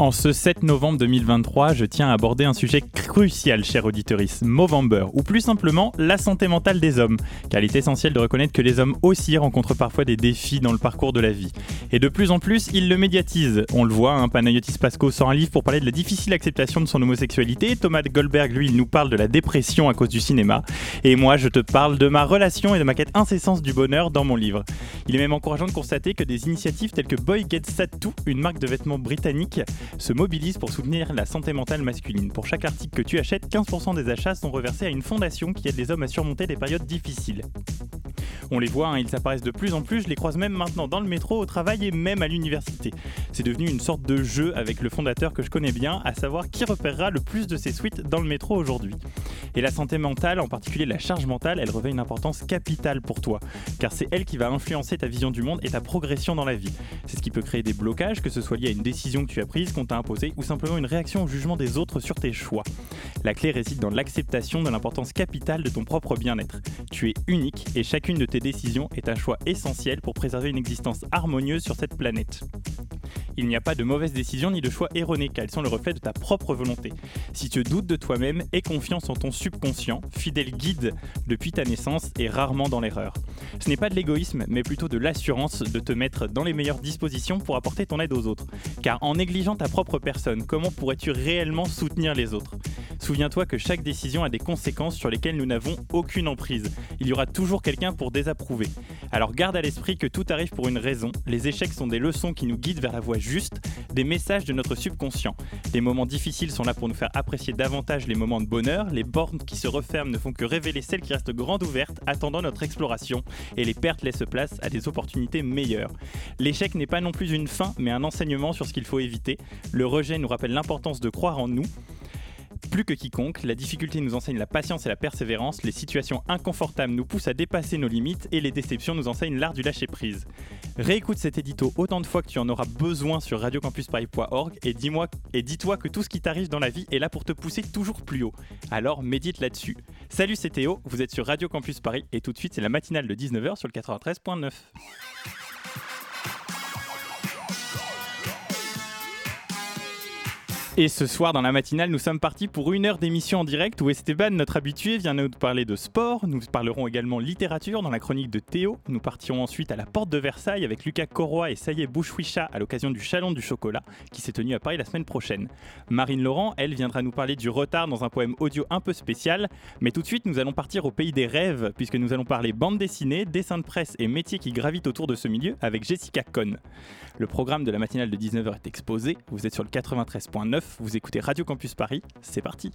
En ce 7 novembre 2023, je tiens à aborder un sujet crucial, cher auditeuriste, Movember, ou plus simplement la santé mentale des hommes, car il est essentiel de reconnaître que les hommes aussi rencontrent parfois des défis dans le parcours de la vie. Et de plus en plus, ils le médiatisent. On le voit, Panayotis Pasco sort un livre pour parler de la difficile acceptation de son homosexualité, Thomas Goldberg, lui, il nous parle de la dépression à cause du cinéma, et moi, je te parle de ma relation et de ma quête incessante du bonheur dans mon livre. Il est même encourageant de constater que des initiatives telles que Boy Get Sad Too, une marque de vêtements britannique, se mobilisent pour soutenir la santé mentale masculine. Pour chaque article que tu achètes, 15% des achats sont reversés à une fondation qui aide les hommes à surmonter des périodes difficiles. On les voit, hein, ils apparaissent de plus en plus, je les croise même maintenant dans le métro, au travail et même à l'université. C'est devenu une sorte de jeu avec le fondateur que je connais bien, à savoir qui repérera le plus de ces suites dans le métro aujourd'hui. Et la santé mentale, en particulier la charge mentale, elle revêt une importance capitale pour toi, car c'est elle qui va influencer ta vision du monde et ta progression dans la vie. C'est ce qui peut créer des blocages, que ce soit lié à une décision que tu as prise, qu'on t'a imposée, ou simplement une réaction au jugement des autres sur tes choix. La clé réside dans l'acceptation de l'importance capitale de ton propre bien-être. Tu es unique et chacune de tes décisions est un choix essentiel pour préserver une existence harmonieuse sur cette planète. Il n'y a pas de mauvaise décision ni de choix erronés car elles sont le reflet de ta propre volonté. Si tu doutes de toi-même, aie confiance en ton subconscient, fidèle guide depuis ta naissance et rarement dans l'erreur. Ce n'est pas de l'égoïsme, mais plutôt de l'assurance de te mettre dans les meilleures dispositions pour apporter ton aide aux autres. Car en négligeant ta propre personne, comment pourrais-tu réellement soutenir les autres? Souviens-toi que chaque décision a des conséquences sur lesquelles nous n'avons aucune emprise. Il y aura toujours quelqu'un pour désapprouver. Alors garde à l'esprit que tout arrive pour une raison. Les échecs sont des leçons qui nous guident vers la voie juste, des messages de notre subconscient. Les moments difficiles sont là pour nous faire apprécier davantage les moments de bonheur. Les bornes qui se referment ne font que révéler celles qui restent grandes ouvertes, attendant notre exploration. Et les pertes laissent place à des opportunités meilleures. L'échec n'est pas non plus une fin, mais un enseignement sur ce qu'il faut éviter. Le rejet nous rappelle l'importance de croire en nous. Plus que quiconque, la difficulté nous enseigne la patience et la persévérance, les situations inconfortables nous poussent à dépasser nos limites et les déceptions nous enseignent l'art du lâcher-prise. Réécoute cet édito autant de fois que tu en auras besoin sur radiocampusparis.org et dis-moi et dis-toi que tout ce qui t'arrive dans la vie est là pour te pousser toujours plus haut. Alors médite là-dessus. Salut, c'est Théo, vous êtes sur Radio Campus Paris et tout de suite c'est la matinale de 19h sur le 93.9. Et ce soir, dans la matinale, nous sommes partis pour une heure d'émission en direct où Esteban, notre habitué, vient nous parler de sport. Nous parlerons également littérature dans la chronique de Théo. Nous partirons ensuite à la porte de Versailles avec Lucas Corroy et Saïe Bouchouicha à l'occasion du Chalon du Chocolat qui s'est tenu à Paris la semaine prochaine. Marine Laurent, elle, viendra nous parler du retard dans un poème audio un peu spécial. Mais tout de suite, nous allons partir au pays des rêves puisque nous allons parler bande dessinée, dessin de presse et métiers qui gravitent autour de ce milieu avec Jessica Cohn. Le programme de la matinale de 19h est exposé. Vous êtes sur le 93.9 vous écoutez Radio Campus Paris, c'est parti.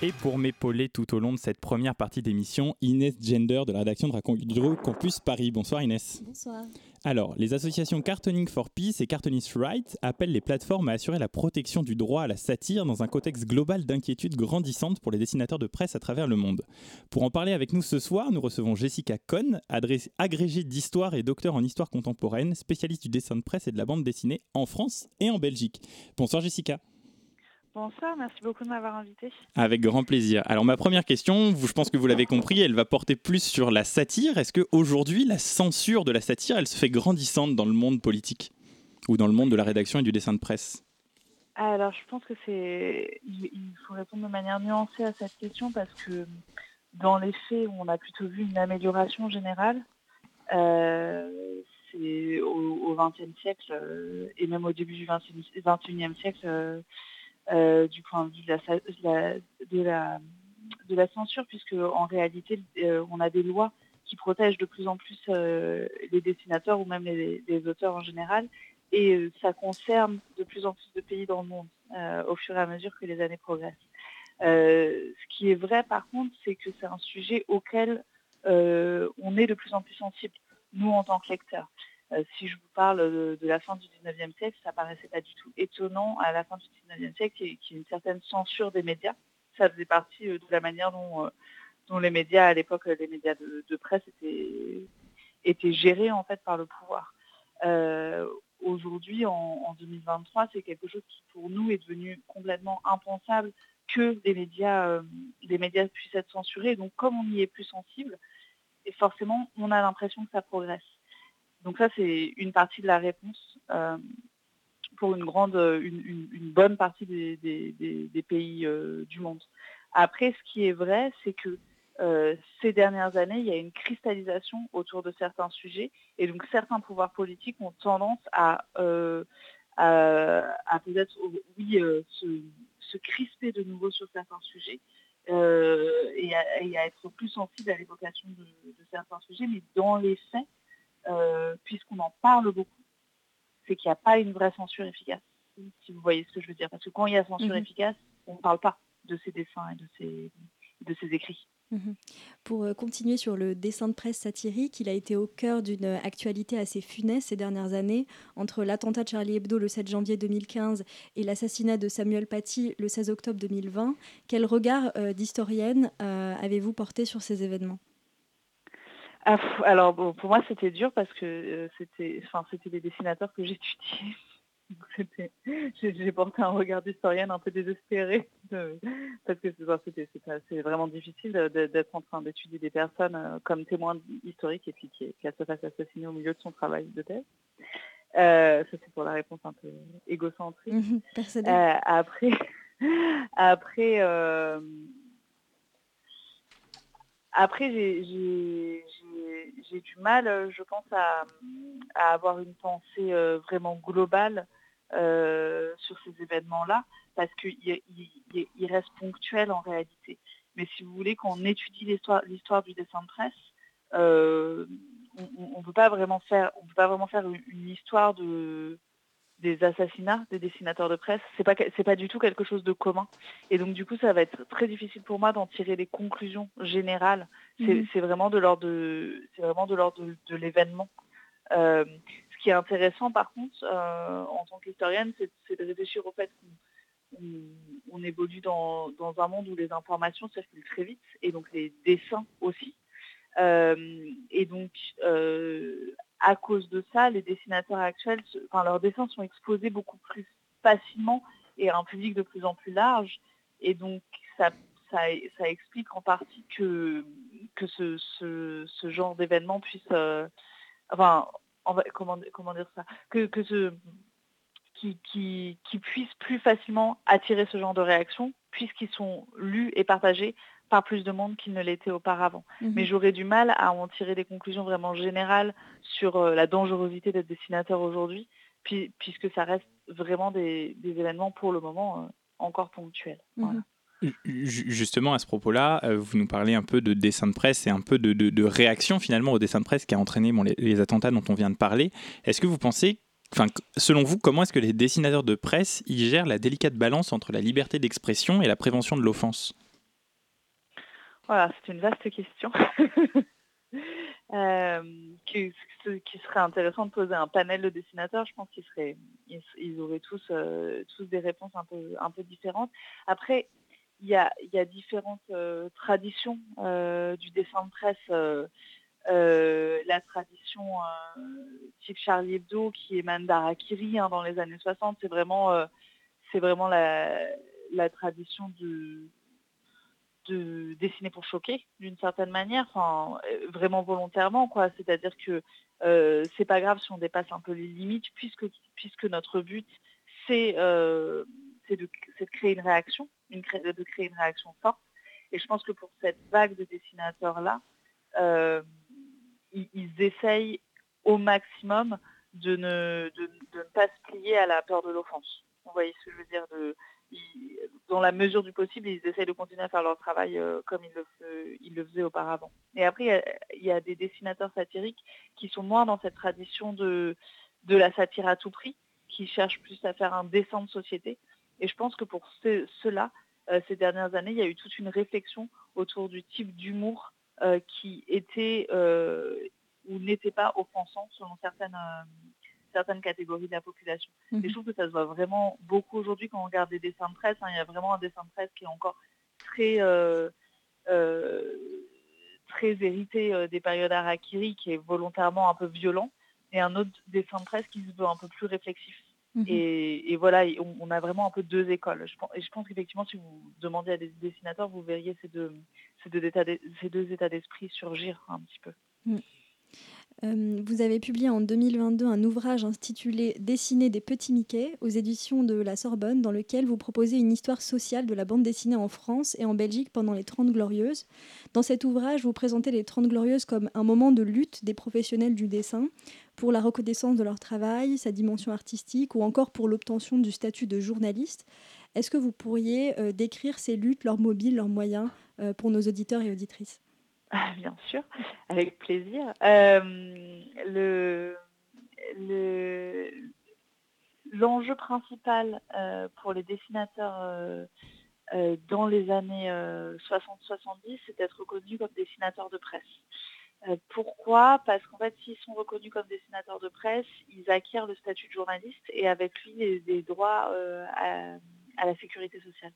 Et pour m'épauler tout au long de cette première partie d'émission, Inès Gender de la rédaction de Radio Campus Paris. Bonsoir Inès. Bonsoir. Alors, les associations Cartooning for Peace et Cartoonist Rights appellent les plateformes à assurer la protection du droit à la satire dans un contexte global d'inquiétude grandissante pour les dessinateurs de presse à travers le monde. Pour en parler avec nous ce soir, nous recevons Jessica Cohn, agrégée d'histoire et docteur en histoire contemporaine, spécialiste du dessin de presse et de la bande dessinée en France et en Belgique. Bonsoir Jessica. Bonsoir, merci beaucoup de m'avoir invité. Avec grand plaisir. Alors ma première question, je pense que vous l'avez compris, elle va porter plus sur la satire. Est-ce qu'aujourd'hui, la censure de la satire, elle se fait grandissante dans le monde politique ou dans le monde de la rédaction et du dessin de presse? Alors je pense que c'est, il faut répondre de manière nuancée à cette question parce que dans les faits, on a plutôt vu une amélioration générale. Euh, c'est au XXe siècle euh, et même au début du XXIe siècle euh, du point de vue de la, de la, censure, puisque en réalité, euh, on a des lois qui protègent de plus en plus euh, les dessinateurs ou même les, auteurs en général. Et ça concerne de plus en plus de pays dans le monde au fur et à mesure que les années progressent. ce qui est vrai par contre, c'est que c'est un sujet auquel on est de plus en plus sensible, nous en tant que lecteurs. Euh, si je vous parle de, la fin du 19e siècle, ça paraissait pas du tout étonnant à la fin du 19e siècle qu'il y ait une certaine censure des médias. ça faisait partie de la manière dont, dont les médias à l'époque, les médias de, presse étaient, étaient gérés en fait par le pouvoir. Aujourd'hui, en, 2023, c'est quelque chose qui pour nous est devenu complètement impensable que des médias, des médias puissent être censurés. Donc comme on y est plus sensible, et forcément on a l'impression que ça progresse. Donc ça, c'est une partie de la réponse euh, pour une grande, une, bonne partie des, pays euh, du monde. Après, ce qui est vrai, c'est que euh, ces dernières années, il y a une cristallisation autour de certains sujets, et donc certains pouvoirs politiques ont tendance à, peut-être, oui, se, crisper de nouveau sur certains sujets. Et à, être plus sensible à l'évocation de, certains sujets, mais dans les faits, euh, puisqu'on en parle beaucoup, c'est qu'il n'y a pas une vraie censure efficace, si vous voyez ce que je veux dire. Parce que quand il y a censure mhm. efficace, on ne parle pas de ces dessins et de ces, de ces écrits. Mhm. Pour euh, continuer sur le dessin de presse satirique, il a été au cœur d'une actualité assez funeste ces dernières années, entre l'attentat de Charlie Hebdo le 7 janvier 2015 et l'assassinat de Samuel Paty le 16 octobre 2020. Quel regard euh, d'historienne avez-vous porté sur ces événements? Ah, alors pour moi c'était dur parce que euh, c'était, enfin c'était des dessinateurs que j'étudiais. j'ai porté un regard d'historienne un peu désespéré parce que c'est vraiment difficile d'être en train d'étudier des personnes euh, comme témoins historiques et puis qu'elles se fassent assassiner au milieu de son travail de thèse. Euh, ça c'est pour la réponse un peu égocentrique. Mmh après, après après, j'ai du mal, euh, je pense, à, avoir une pensée euh, vraiment globale euh, sur ces événements-là, parce qu'ils il, restent ponctuels en réalité. Mais si vous voulez, qu'on étudie l'histoire du dessin de presse, on ne peut pas vraiment faire une histoire de, des assassinats des dessinateurs de presse, c'est pas c'est pas du tout quelque chose de commun. Et donc du coup, ça va être très difficile pour moi d'en tirer des conclusions générales. C'est mhm. vraiment de l'ordre de c'est vraiment de l'ordre de, l'événement. Euh, ce qui est intéressant par contre euh, en tant qu'historienne, c'est de réfléchir au fait qu'on évolue dans, un monde où les informations circulent très vite et donc les dessins aussi. Euh, et donc, à cause de ça, les dessinateurs actuels, enfin, leurs dessins sont exposés beaucoup plus facilement et à un public de plus en plus large. Et donc, ça, ça, explique en partie que, que ce, ce, genre d'événement puisse... Euh, enfin, comment, comment dire ça? Que, que ce, qui, qui puisse plus facilement attirer ce genre de réaction puisqu'ils sont lus et partagés par plus de monde qu'il ne l'était auparavant. Mhm. Mais j'aurais du mal à en tirer des conclusions vraiment générales sur euh, la dangerosité d'être dessinateur aujourd'hui, puisque ça reste vraiment des, événements pour le moment euh, encore ponctuels. Mhm. Justement, à ce propos-là, euh, vous nous parlez un peu de dessin de presse et un peu de, réaction finalement au dessin de presse qui a entraîné les, les, attentats dont on vient de parler. Est-ce que vous pensez, enfin, selon vous, comment est-ce que les dessinateurs de presse y gèrent la délicate balance entre la liberté d'expression et la prévention de l'offense? Voilà, c'est une vaste question. euh, qui, serait intéressant de poser un panel de dessinateurs. Je pense qu'ils seraient, ils, auraient tous, euh, tous des réponses un peu, un peu différentes. Après, il y a, y a différentes euh, traditions euh, du dessin de presse. la tradition type Charlie Hebdo qui émane d'Arakiri hein, dans les années 60, c'est vraiment, c'est vraiment la, tradition de, de dessiner pour choquer d'une certaine manière, enfin, euh, vraiment volontairement, quoi. C'est-à-dire que euh, c'est pas grave si on dépasse un peu les limites, puisque, puisque notre but, c'est euh, de, créer une réaction, une, de créer une réaction forte. Et je pense que pour cette vague de dessinateurs-là, euh, ils, ils, essayent au maximum de ne, de, de, ne pas se plier à la peur de l'offense. Vous voyez ce que je veux dire de, dans la mesure du possible, ils essayent de continuer à faire leur travail euh, comme ils le, faisaient auparavant. Et après, il y, a, des dessinateurs satiriques qui sont moins dans cette tradition de, la satire à tout prix, qui cherchent plus à faire un dessin de société. Et je pense que pour ceux-là, euh, ces dernières années, il y a eu toute une réflexion autour du type d'humour euh, qui était ou n'était pas offensant selon certaines certaines catégories de la population. Et je mhm. trouve que ça se voit vraiment beaucoup aujourd'hui quand on regarde des dessins de presse. Hein. il y a vraiment un dessin de presse qui est encore très, très hérité des périodes Harakiri, qui est volontairement un peu violent, et un autre dessin de presse qui se veut un peu plus réflexif. Mhm. Et, voilà, on, a vraiment un peu deux écoles. Je pense, et je pense qu'effectivement, si vous demandez à des dessinateurs, vous verriez ces deux, ces deux, états, ces deux états d'esprit surgir un petit peu. Mm. Euh, vous avez publié en 2022 un ouvrage intitulé Dessiner des petits Mickey aux éditions de la Sorbonne, dans lequel vous proposez une histoire sociale de la bande dessinée en France et en Belgique pendant les Trente Glorieuses. Dans cet ouvrage, vous présentez les Trente Glorieuses comme un moment de lutte des professionnels du dessin pour la reconnaissance de leur travail, sa dimension artistique ou encore pour l'obtention du statut de journaliste. Est-ce que vous pourriez euh, décrire ces luttes, leurs mobiles, leurs moyens euh, pour nos auditeurs et auditrices? Bien sûr, avec plaisir. Euh, le, l'enjeu principal euh, pour les dessinateurs euh, dans les années 60-70, c'est d'être reconnus comme dessinateurs de presse. pourquoi? Parce qu'en fait, s'ils sont reconnus comme dessinateurs de presse, ils acquièrent le statut de journaliste et avec lui des, droits à, la sécurité sociale.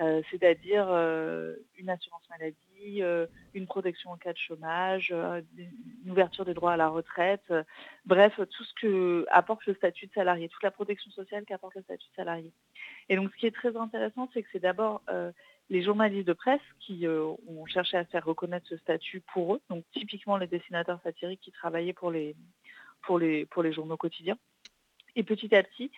Euh, c'est-à-dire euh, une assurance maladie, euh, une protection en cas de chômage, une ouverture des droits à la retraite, bref, tout ce que apporte le statut de salarié, toute la protection sociale qu'apporte le statut de salarié. Et donc ce qui est très intéressant, c'est que c'est d'abord les journalistes de presse qui ont cherché à faire reconnaître ce statut pour eux, donc typiquement les dessinateurs satiriques qui travaillaient pour les, journaux quotidiens. Et petit à petit,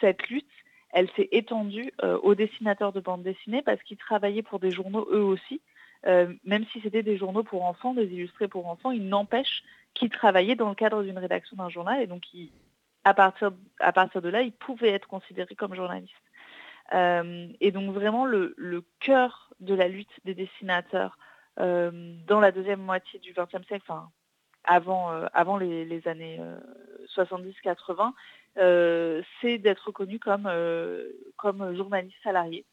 cette lutte, elle s'est étendue euh, aux dessinateurs de bande dessinée parce qu'ils travaillaient pour des journaux eux aussi. Euh, même si c'était des journaux pour enfants, des illustrés pour enfants, il n'empêche qu'ils travaillaient dans le cadre d'une rédaction d'un journal et donc à, partir, de là, ils pouvaient être considérés comme journalistes. Euh, et donc vraiment le, cœur de la lutte des dessinateurs dans la deuxième moitié du XXe siècle, avant, avant les, les années 70-80, euh, c'est d'être reconnu comme, euh, comme journaliste salarié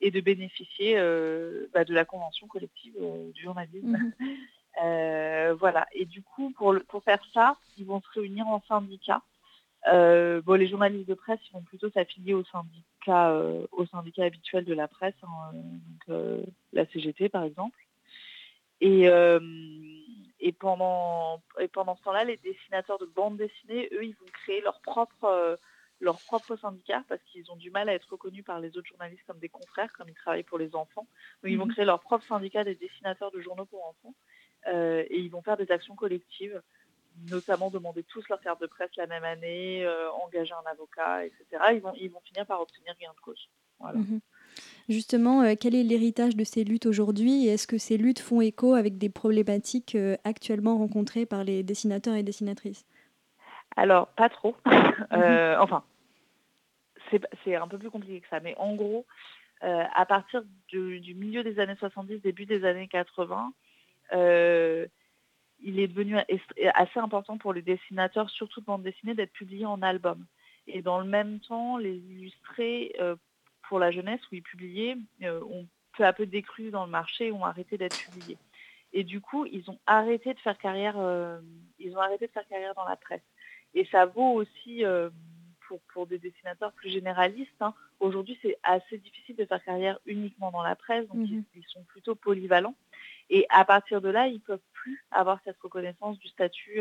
et de bénéficier euh, bah, de la convention collective du journalisme. Mhm. voilà. Et du coup, pour, pour faire ça, ils vont se réunir en syndicat. bon, les journalistes de presse, ils vont plutôt s'affilier au syndicat, au syndicat habituel de la presse, hein, donc, la CGT par exemple. Et, et pendant, et pendant ce temps-là, les dessinateurs de bande dessinée, eux, ils vont créer leur propre, euh, leur propre syndicat parce qu'ils ont du mal à être reconnus par les autres journalistes comme des confrères, comme ils travaillent pour les enfants. Donc, ils vont mhm. créer leur propre syndicat des dessinateurs de journaux pour enfants euh, et ils vont faire des actions collectives, notamment demander tous leur carte de presse la même année, euh, engager un avocat, etc. Ils vont, ils vont finir par obtenir gain de cause. Voilà. Mhm. Justement, euh, quel est l'héritage de ces luttes aujourd'hui et est-ce que ces luttes font écho avec des problématiques euh, actuellement rencontrées par les dessinateurs et dessinatrices? Alors, pas trop. Euh, enfin, c'est un peu plus compliqué que ça, mais en gros, à partir du, milieu des années 70, début des années 80, il est devenu assez important pour les dessinateurs, surtout de bande dessinée, d'être publiés en album. Et dans le même temps, les illustrés pour la jeunesse où ils publiaient euh, ont peu à peu décru dans le marché, ont arrêté d'être publiés. Et du coup, ils ont arrêté de faire carrière, euh, ils ont arrêté de faire carrière dans la presse. Et ça vaut aussi euh, pour, pour, des dessinateurs plus généralistes. Hein. Aujourd'hui, c'est assez difficile de faire carrière uniquement dans la presse, donc ils, mhm. sont plutôt polyvalents. Et à partir de là, ils ne peuvent plus avoir cette reconnaissance du statut,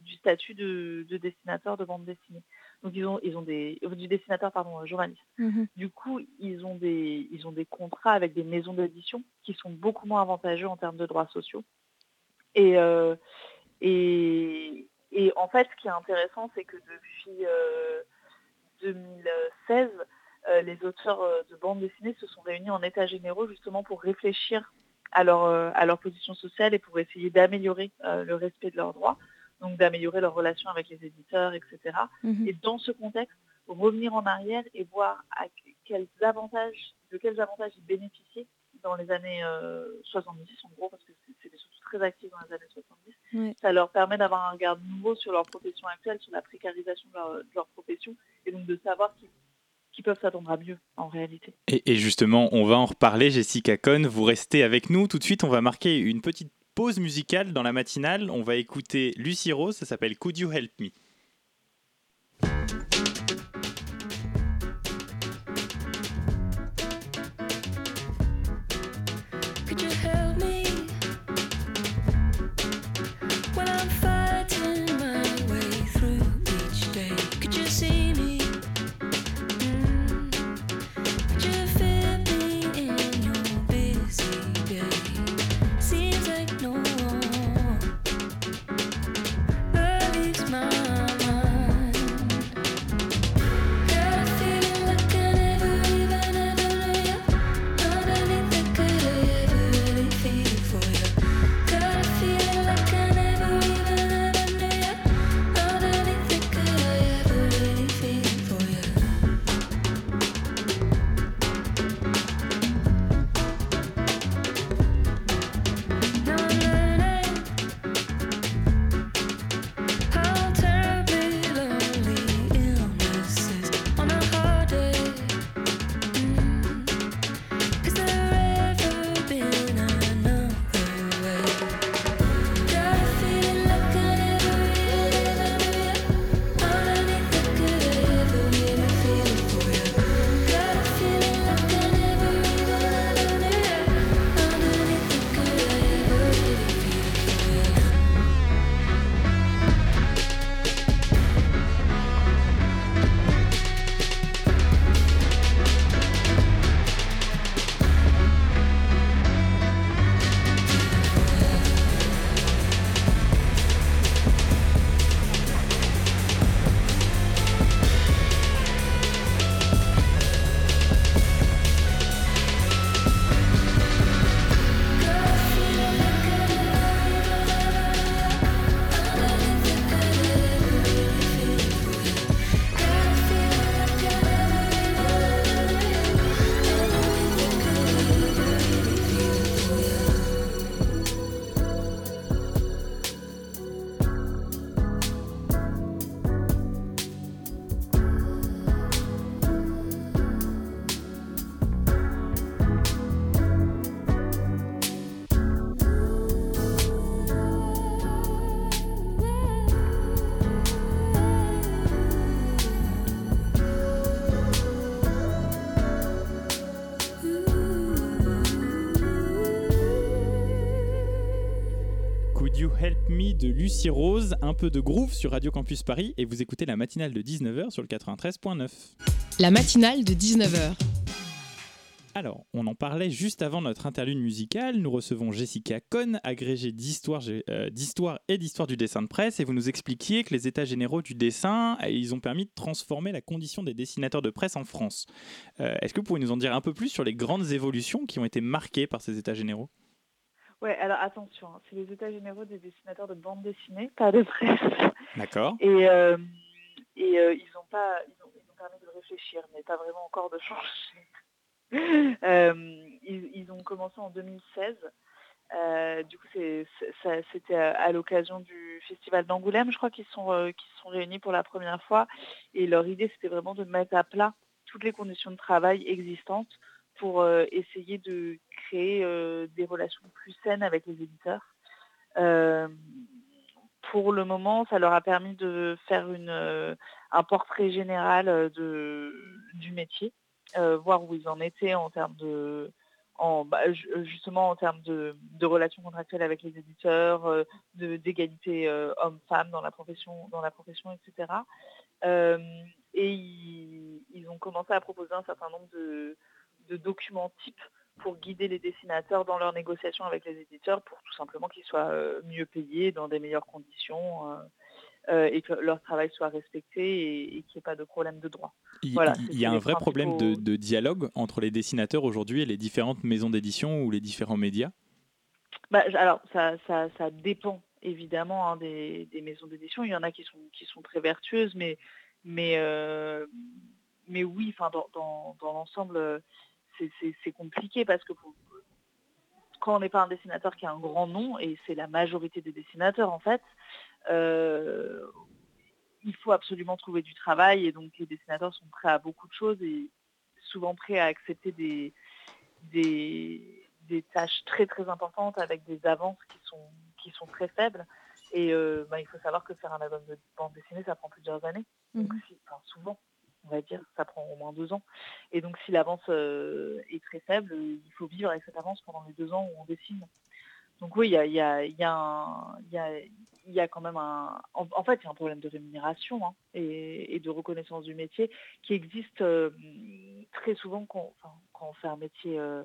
du statut de, de, dessinateur de bande dessinée. Donc ils ont, ils ont des du dessinateur pardon euh, journaliste. Mhm. Du coup ils ont des ils ont des contrats avec des maisons d'édition qui sont beaucoup moins avantageux en termes de droits sociaux. Et euh, et, et en fait ce qui est intéressant c'est que depuis 2016 euh, les auteurs de bande dessinée se sont réunis en état généraux justement pour réfléchir à leur, à leur position sociale et pour essayer d'améliorer le respect de leurs droits donc d'améliorer leurs relations avec les éditeurs, etc. Mhm. Et dans ce contexte, revenir en arrière et voir à quels avantages, de quels avantages ils bénéficiaient dans les années 70, euh, en gros, parce que c'était surtout très actif dans les années 70. Ça leur permet d'avoir un regard nouveau sur leur profession actuelle, sur la précarisation de leur, profession, et donc de savoir qu'ils peuvent s'attendre à mieux en réalité. Et, et, justement, on va en reparler, Jessica Cohn. Vous restez avec nous. Tout de suite, on va marquer une petite pause musicale dans la matinale. On va écouter Lucie Rose, ça s'appelle Could You Help Me? Lucie Rose, un peu de groove sur Radio Campus Paris et vous écoutez la matinale de 19h sur le 93.9. La matinale de 19h. Alors, on en parlait juste avant notre interlude musicale. Nous recevons Jessica Cohn, agrégée d'histoire, euh, d'histoire et d'histoire du dessin de presse, et vous nous expliquiez que les états généraux du dessin, euh, ils ont permis de transformer la condition des dessinateurs de presse en France. Euh, est-ce que vous pouvez nous en dire un peu plus sur les grandes évolutions qui ont été marquées par ces états généraux? Ouais, alors attention, hein, c'est les états généraux des dessinateurs de bande dessinée, pas de presse. D'accord. Et, et ils ont pas, ils ont, ils ont permis de réfléchir, mais pas vraiment encore de changer. Euh, ils, ont commencé en 2016. Euh, du coup, c'était à, l'occasion du festival d'Angoulême, je crois qu'ils sont, euh, sont réunis pour la première fois. Et leur idée, c'était vraiment de mettre à plat toutes les conditions de travail existantes pour essayer de créer des relations plus saines avec les éditeurs. pour le moment, ça leur a permis de faire un portrait général du métier euh, voir où ils en étaient en termes de, bah, justement en termes de, relations contractuelles avec les éditeurs, euh, d'égalité euh, homme-femme dans la profession, dans la profession, etc. et ils, ont commencé à proposer un certain nombre de, documents types pour guider les dessinateurs dans leurs négociations avec les éditeurs pour tout simplement qu'ils soient mieux payés dans des meilleures conditions. Euh, et que leur travail soit respecté et, qu'il n'y ait pas de problème de droit. Il, y a un vrai problème de, dialogue entre les dessinateurs aujourd'hui et les différentes maisons d'édition ou les différents médias? Bah, Alors, ça, ça, dépend évidemment hein, des, maisons d'édition. Il y en a qui sont, qui sont très vertueuses, mais, mais, euh, mais oui, dans, dans, dans l'ensemble, c'est compliqué parce que quand on n'est pas un dessinateur qui a un grand nom, et c'est la majorité des dessinateurs en fait, euh, il faut absolument trouver du travail et donc les dessinateurs sont prêts à beaucoup de choses et souvent prêts à accepter des, des, tâches très très importantes avec des avances qui sont, qui sont très faibles. Et euh, bah, il faut savoir que faire un album de bande dessinée, ça prend plusieurs années. Mhm. enfin, souvent, on va dire, ça prend au moins deux ans. Et donc si l'avance euh, est très faible, il faut vivre avec cette avance pendant les deux ans où on dessine. Donc oui, il y a, y, a, y, a, y a, quand même un... En, fait, il y a un problème de rémunération hein, et, de reconnaissance du métier qui existe euh, très souvent quand, on fait un métier euh,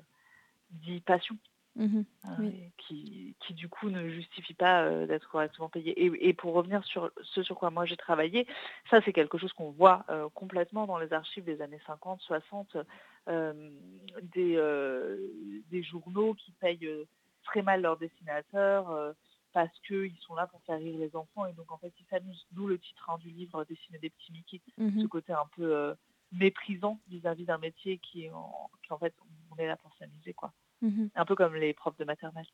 dit passion. Mmh euh, qui, qui, du coup ne justifie pas d'être correctement payé. Et, pour revenir sur ce sur quoi moi j'ai travaillé, ça c'est quelque chose qu'on voit complètement dans les archives des années 50, 60, des, des journaux qui payent très mal leurs dessinateurs euh, parce qu'ils sont là pour faire rire les enfants et donc en fait ils s'amusent, d'où le titre hein, du livre Dessiner des petits Mickey, mhm. ce côté un peu euh, méprisant vis-à-vis d'un métier qui, en, qui en fait on est là pour s'amuser quoi. Mhm. Un peu comme les profs de maternelle.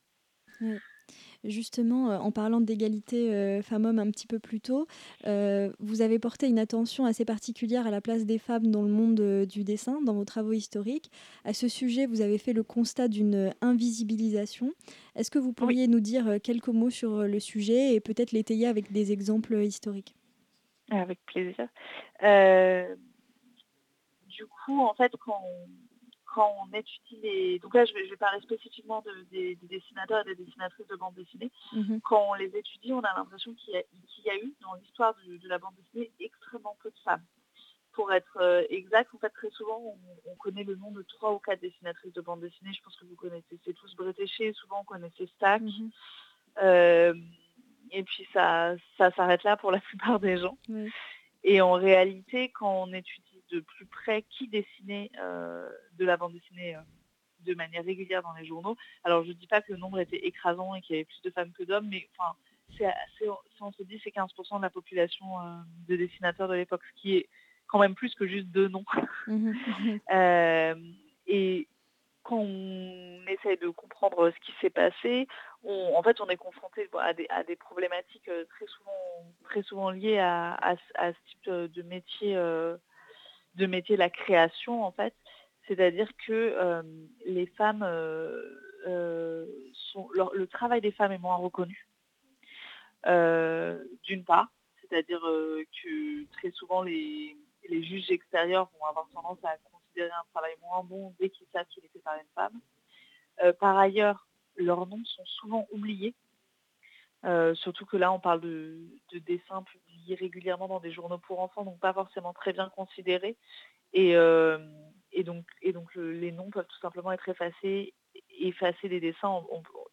Justement, euh, en parlant d'égalité euh, femmes-hommes un petit peu plus tôt, euh, vous avez porté une attention assez particulière à la place des femmes dans le monde du dessin, dans vos travaux historiques. À ce sujet, vous avez fait le constat d'une invisibilisation. Est-ce que vous pourriez nous dire quelques mots sur le sujet et peut-être l'étayer avec des exemples historiques? Avec plaisir. du coup, en fait, quand quand on étudie les... Donc là, je vais, parler spécifiquement des, dessinateurs et des dessinatrices de bande dessinée. Mhm. Quand on les étudie, on a l'impression qu'il y, a eu dans l'histoire de, la bande dessinée extrêmement peu de femmes. Pour être euh, exact, en fait, très souvent, on, connaît le nom de trois ou quatre dessinatrices de bande dessinée. Je pense que vous connaissez, c'est tous Bretéché, souvent on connaissait Stack. Mhm. Euh, et puis ça, ça s'arrête là pour la plupart des gens. Et en réalité, quand on étudie de plus près qui dessinait euh, de la bande dessinée euh, de manière régulière dans les journaux. Alors je ne dis pas que le nombre était écrasant et qu'il y avait plus de femmes que d'hommes, mais enfin, c'est, si on se dit c'est 15% de la population euh, de dessinateurs de l'époque, ce qui est quand même plus que juste deux noms. Mhm. et quand on essaie de comprendre ce qui s'est passé, en fait, on est confronté à des, problématiques très souvent, très souvent liées à, ce type de métier de métier la création en fait. C'est-à-dire que euh, les femmes euh, euh, sont le travail des femmes est moins reconnu. D'une part, c'est-à-dire que très souvent les, juges extérieurs vont avoir tendance à considérer un travail moins bon dès qu'ils savent qu'il est fait par une femme. par ailleurs, leurs noms sont souvent oubliés surtout que là, on parle de, dessins publiés régulièrement dans des journaux pour enfants, donc pas forcément très bien considérés. Et, donc, les noms peuvent tout simplement être effacés, effacer des dessins,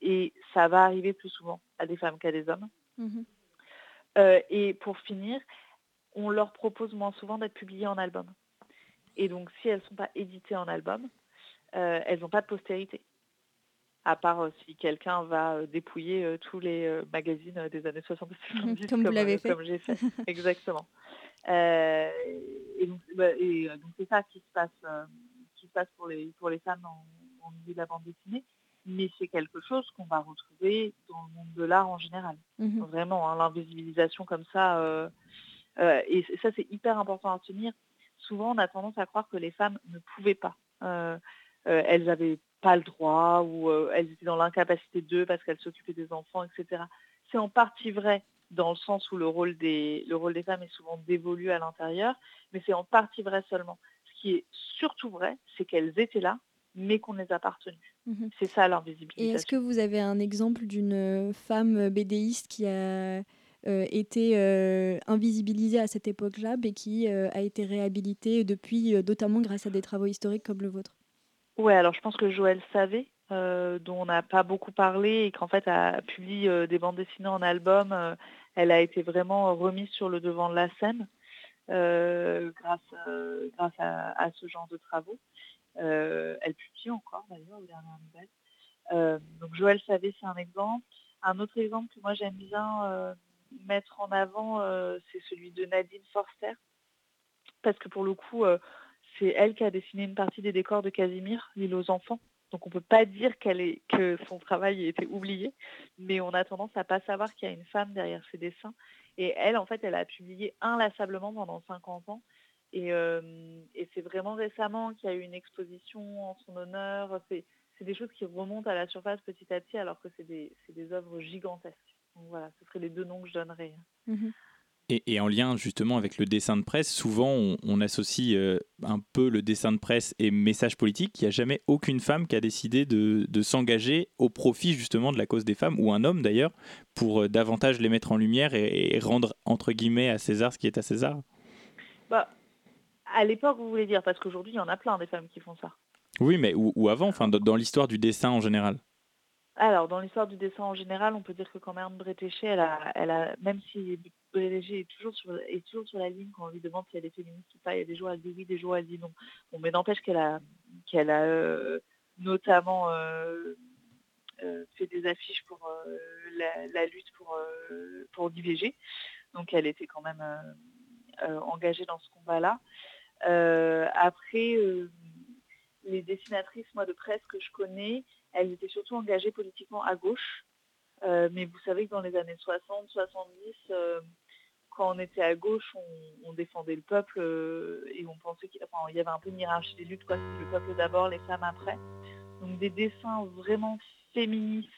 et ça va arriver plus souvent à des femmes qu'à des hommes. Mmh et pour finir, on leur propose moins souvent d'être publiées en album. Et donc, si elles ne sont pas éditées en album, elles n'ont pas de postérité. À part euh, si quelqu'un va euh, dépouiller tous les magazines des années 70 comme, comme, vous l'avez fait. Comme j'ai fait. Exactement. Bah, et donc, c'est ça qui se passe, qui se passe pour, les, pour les femmes en, milieu de la bande dessinée. Mais c'est quelque chose qu'on va retrouver dans le monde de l'art en général. Mhm. Vraiment, hein, l'invisibilisation comme ça. et ça, c'est hyper important à tenir souvent on a tendance à croire que les femmes ne pouvaient pas. Euh, euh, elles n'avaient pas le droit ou euh, elles étaient dans l'incapacité d'eux parce qu'elles s'occupaient des enfants, etc. C'est en partie vrai dans le sens où le rôle des, le rôle des femmes est souvent dévolu à l'intérieur, mais c'est en partie vrai seulement. Ce qui est surtout vrai, c'est qu'elles étaient là, mais qu'on les a pas retenues. Mhm. C'est ça leur visibilité. Et est-ce que vous avez un exemple d'une femme bédéiste qui a euh, était euh, invisibilisé à cette époque-là, mais qui euh, a été réhabilité depuis, notamment grâce à des travaux historiques comme le vôtre? Oui, alors je pense que Joël savait, dont on n'a pas beaucoup parlé et qu'en fait a publié des bandes dessinées en album, elle a été vraiment remise sur le devant de la scène grâce, grâce à, ce genre de travaux. elle publie encore d'ailleurs aux dernières nouvelles. donc Joël savait, c'est un exemple. Un autre exemple que moi j'aime bien mettre en avant, euh, c'est celui de Nadine Forster, parce que pour le coup, euh, c'est elle qui a dessiné une partie des décors de Casimir, l'île aux enfants. Donc on ne peut pas dire qu'elle est, que son travail a été oublié, mais on a tendance à pas savoir qu'il y a une femme derrière ses dessins. Et elle, en fait, elle a publié inlassablement pendant 50 ans. Et, euh, et c'est vraiment récemment qu'il y a eu une exposition en son honneur. C'est, des choses qui remontent à la surface petit à petit, alors que c'est des, c'est œuvres gigantesques voilà, ce seraient les deux noms que je donnerais. Mhm. Et, en lien justement avec le dessin de presse, souvent on, associe euh, un peu le dessin de presse et message politique. Il n'y a jamais aucune femme qui a décidé de, s'engager au profit justement de la cause des femmes, ou un homme d'ailleurs, pour euh, davantage les mettre en lumière et, rendre entre guillemets à César ce qui est à César. Bah, à l'époque, vous voulez dire, parce qu'aujourd'hui il y en a plein des femmes qui font ça. Oui, mais ou, avant, enfin dans l'histoire du dessin en général. Alors, dans l'histoire du dessin en général, on peut dire que quand même Bretéché, elle a, elle a, même si Bretéché est toujours, sur, est toujours sur la ligne quand on lui demande si elle est féministe ou pas, il y a des jours elle dit oui, des jours elle dit non. Mais n'empêche qu'elle a, a euh, notamment euh, euh, fait des affiches pour la, lutte pour, pour l'IVG. Donc elle était quand même engagée dans ce combat-là. après, les dessinatrices, moi, de presse que je connais, elles étaient surtout engagées politiquement à gauche. Euh, mais vous savez que dans les années 60, 70, euh, quand on était à gauche, on, défendait le peuple euh, et on pensait qu'il y avait un peu une hiérarchie des luttes, quoi. le peuple d'abord, les femmes après. Donc des dessins vraiment féministes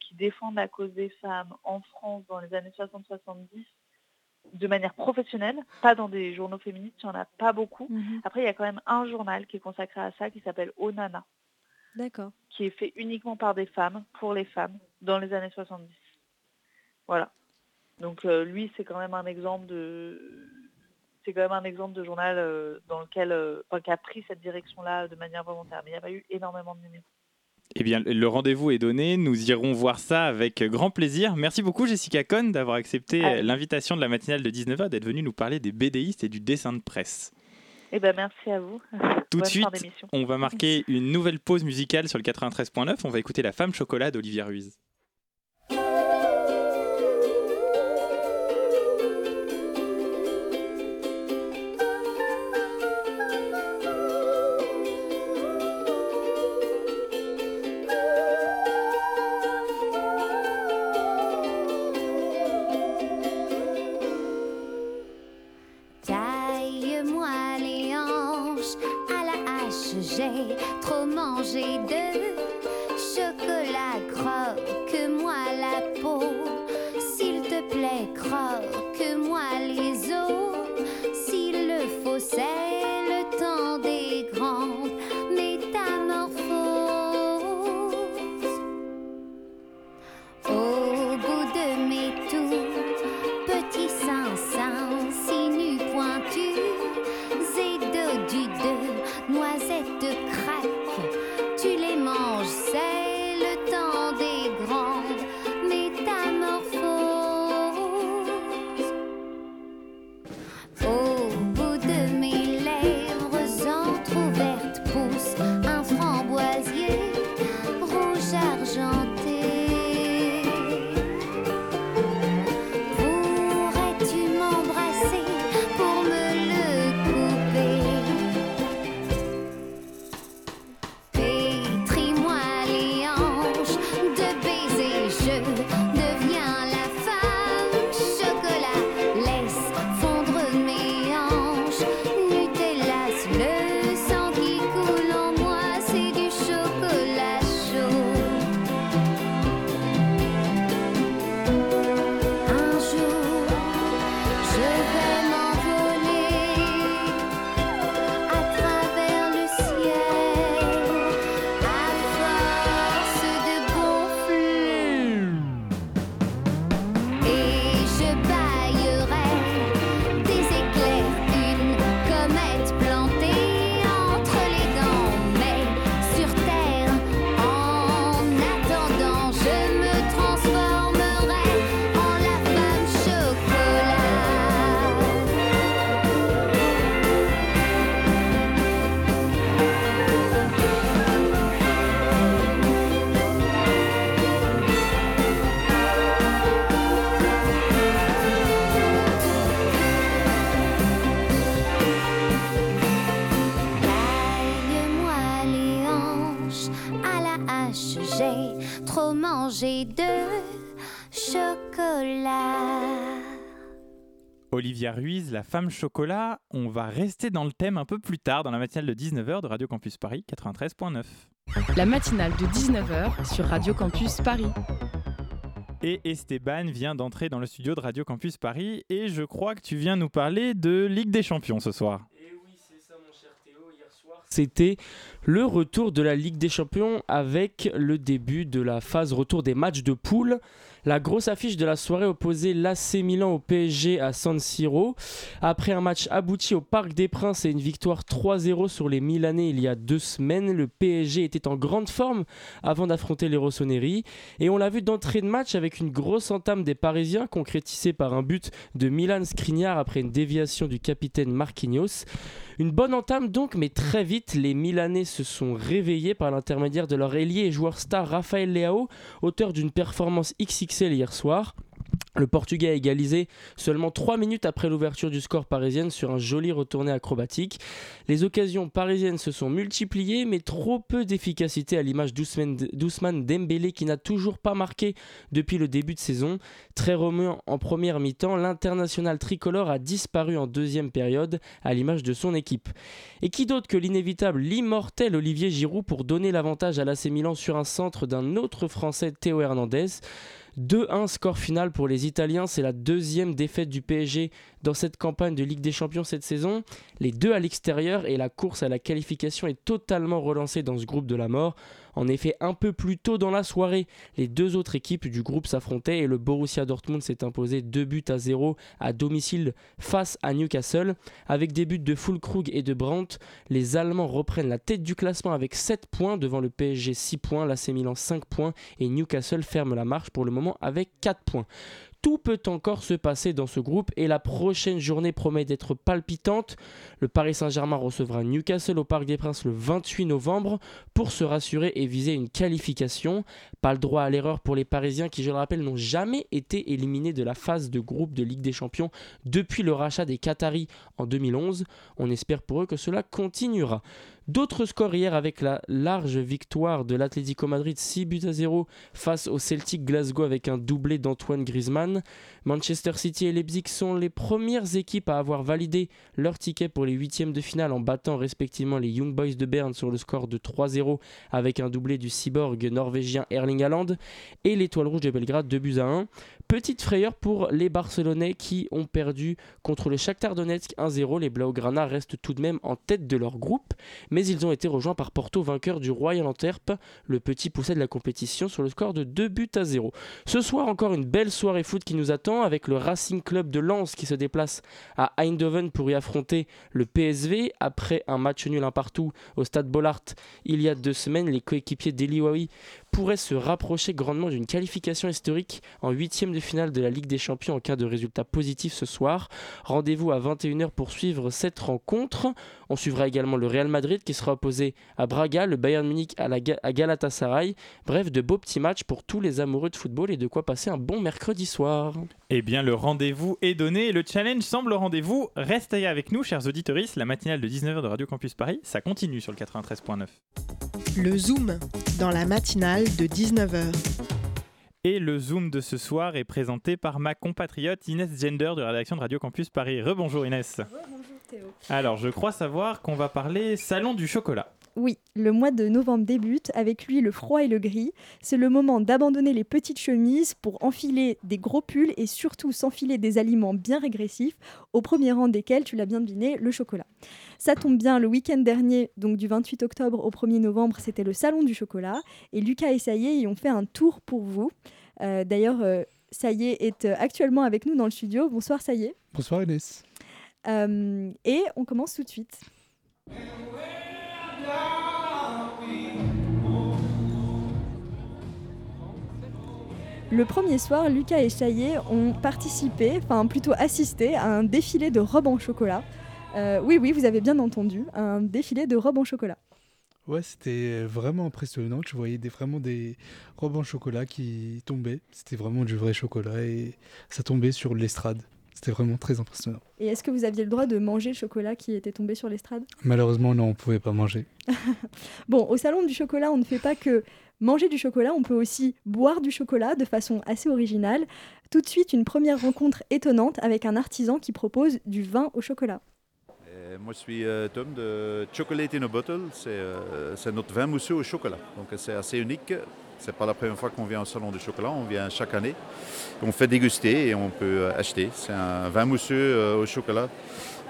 qui défendent la cause des femmes en France dans les années 60-70 de manière professionnelle, pas dans des journaux féministes, il n'y en a pas beaucoup. Mhm. Après, il y a quand même un journal qui est consacré à ça qui s'appelle Onana. D'accord. Qui est fait uniquement par des femmes, pour les femmes, dans les années 70. Voilà. Donc euh, lui, c'est quand même un exemple de c'est quand même un exemple de journal euh, dans lequel, euh, qui a pris cette direction-là de manière volontaire. Mais il n'y a pas eu énormément de numéros. Eh bien, le rendez-vous est donné. Nous irons voir ça avec grand plaisir. Merci beaucoup, Jessica Cohn, d'avoir accepté l'invitation de la matinale de 19h, d'être venue nous parler des BDistes et du dessin de presse. Eh ben, merci à vous. Tout de suite, on va marquer une nouvelle pause musicale sur le 93.9. On va écouter La femme chocolat d'Olivier Ruiz. Olivia Ruiz, la femme chocolat, on va rester dans le thème un peu plus tard dans la matinale de 19h de Radio Campus Paris 93.9. La matinale de 19h sur Radio Campus Paris. Et Esteban vient d'entrer dans le studio de Radio Campus Paris et je crois que tu viens nous parler de Ligue des Champions ce soir. C'était le retour de la Ligue des Champions avec le début de la phase retour des matchs de poule. La grosse affiche de la soirée opposait l'AC Milan au PSG à San Siro. Après un match abouti au Parc des Princes et une victoire 3-0 sur les Milanais il y a deux semaines, le PSG était en grande forme avant d'affronter les Rossoneri. Et on l'a vu d'entrée de match avec une grosse entame des Parisiens concrétisée par un but de Milan Skriniar après une déviation du capitaine Marquinhos. Une bonne entame donc, mais très vite, les Milanais se sont réveillés par l'intermédiaire de leur ailier et joueur star Rafael Leao, auteur d'une performance XXL hier soir. Le Portugais a égalisé seulement 3 minutes après l'ouverture du score parisienne sur un joli retourné acrobatique. Les occasions parisiennes se sont multipliées, mais trop peu d'efficacité à l'image d'Ousmane Dembélé qui n'a toujours pas marqué depuis le début de saison. Très remuant en première mi-temps, l'international tricolore a disparu en deuxième période à l'image de son équipe. Et qui d'autre que l'inévitable, l'immortel Olivier Giroud pour donner l'avantage à l'AC Milan sur un centre d'un autre Français, Théo Hernandez 2-1 score final pour les Italiens, c'est la deuxième défaite du PSG dans cette campagne de Ligue des Champions cette saison. Les deux à l'extérieur et la course à la qualification est totalement relancée dans ce groupe de la mort. En effet, un peu plus tôt dans la soirée, les deux autres équipes du groupe s'affrontaient et le Borussia Dortmund s'est imposé 2 buts à 0 à domicile face à Newcastle. Avec des buts de Fulkrug et de Brandt, les Allemands reprennent la tête du classement avec 7 points devant le PSG 6 points, l'AC Milan 5 points et Newcastle ferme la marche pour le moment avec 4 points. Tout peut encore se passer dans ce groupe et la prochaine journée promet d'être palpitante. Le Paris Saint-Germain recevra Newcastle au Parc des Princes le 28 novembre pour se rassurer et viser une qualification. Pas le droit à l'erreur pour les Parisiens qui, je le rappelle, n'ont jamais été éliminés de la phase de groupe de Ligue des Champions depuis le rachat des Qataris en 2011. On espère pour eux que cela continuera. D'autres scores hier avec la large victoire de l'Atlético Madrid 6 buts à 0 face au Celtic Glasgow avec un doublé d'Antoine Griezmann. Manchester City et Leipzig sont les premières équipes à avoir validé leur ticket pour les huitièmes de finale en battant respectivement les Young Boys de Berne sur le score de 3-0 avec un doublé du cyborg norvégien Erling Haaland et l'Étoile Rouge de Belgrade 2 buts à 1. Petite frayeur pour les Barcelonais qui ont perdu contre le Shakhtar Donetsk 1-0. Les Blaugrana restent tout de même en tête de leur groupe, mais ils ont été rejoints par Porto, vainqueur du Royal Antwerp. Le petit poussait de la compétition sur le score de 2 buts à 0. Ce soir, encore une belle soirée foot qui nous attend avec le Racing Club de Lens qui se déplace à Eindhoven pour y affronter le PSV. Après un match nul un partout au stade Bollard il y a deux semaines, les coéquipiers d'Eli pourrait se rapprocher grandement d'une qualification historique en huitième de finale de la Ligue des Champions en cas de résultat positif ce soir. Rendez-vous à 21h pour suivre cette rencontre. On suivra également le Real Madrid qui sera opposé à Braga, le Bayern Munich à, la à Galatasaray. Bref, de beaux petits matchs pour tous les amoureux de football et de quoi passer un bon mercredi soir. Eh bien, le rendez-vous est donné et le challenge semble au rendez-vous. Restez avec nous, chers auditeurs. La matinale de 19h de Radio Campus Paris, ça continue sur le 93.9. Le Zoom, dans la matinale de 19h. Et le Zoom de ce soir est présenté par ma compatriote Inès Gender de la rédaction de Radio Campus Paris. Rebonjour Inès. Rebonjour Théo. Alors, je crois savoir qu'on va parler salon du chocolat. Oui, le mois de novembre débute, avec lui le froid et le gris. C'est le moment d'abandonner les petites chemises pour enfiler des gros pulls et surtout s'enfiler des aliments bien régressifs, au premier rang desquels, tu l'as bien deviné, le chocolat. Ça tombe bien, le week-end dernier, donc du 28 octobre au 1er novembre, c'était le salon du chocolat. Et Lucas et Saïe y ont fait un tour pour vous. Euh, D'ailleurs, euh, Saïe est euh, actuellement avec nous dans le studio. Bonsoir Saïe. Bonsoir Inès. Euh, et on commence tout de suite. Le premier soir, Lucas et Chaillet ont participé, enfin plutôt assisté à un défilé de robes en chocolat. Euh, oui, oui, vous avez bien entendu, un défilé de robes en chocolat. Ouais, c'était vraiment impressionnant. Tu voyais des, vraiment des robes en chocolat qui tombaient. C'était vraiment du vrai chocolat et ça tombait sur l'estrade. C'était vraiment très impressionnant. Et est-ce que vous aviez le droit de manger le chocolat qui était tombé sur l'estrade? Malheureusement, non, on ne pouvait pas manger. Bon, au salon du chocolat, on ne fait pas que manger du chocolat, on peut aussi boire du chocolat de façon assez originale. Tout de suite, une première rencontre étonnante avec un artisan qui propose du vin au chocolat. Euh, moi, je suis euh, Tom de Chocolate in a Bottle. C'est euh, c'est notre vin mousseux au chocolat. Donc, c'est assez unique. C'est pas la première fois qu'on vient au salon du chocolat. On vient chaque année. On fait déguster et on peut acheter. C'est un vin mousseux au chocolat.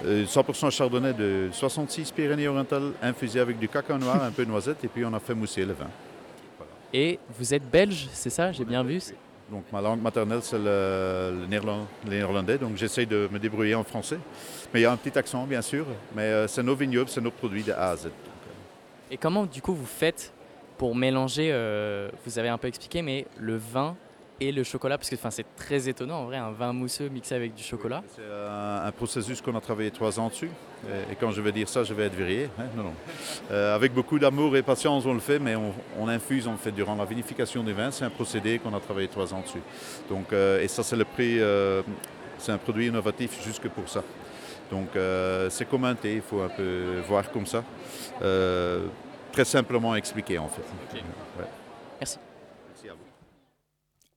euh, 100% chardonnay de 66 Pyrénées-Orientales, infusé avec du cacao noir, un peu de noisette, et puis on a fait mousser le vin. Et vous êtes belge, c'est ça J'ai bien vu Donc ma langue maternelle, c'est le, le néerland- le néerlandais, donc j'essaye de me débrouiller en français. Mais il y a un petit accent, bien sûr. Mais euh, c'est nos vignobles, c'est nos produits de A à Z. Et comment du coup vous faites pour mélanger, euh, vous avez un peu expliqué, mais le vin et le chocolat Parce que c'est très étonnant en vrai, un vin mousseux mixé avec du chocolat. C'est un, un processus qu'on a travaillé trois ans dessus. Et, et quand je vais dire ça, je vais être viré. hein. Non, non. Euh, avec beaucoup d'amour et patience, on le fait, mais on, on infuse, on le fait durant la vinification des vins. C'est un procédé qu'on a travaillé trois ans dessus. Donc, euh, et ça, c'est le prix. euh, c'est un produit innovatif jusque pour ça. Donc, euh, c'est comme un thé, il faut un peu voir comme ça. Euh, très simplement expliqué, en fait. Ouais. Merci.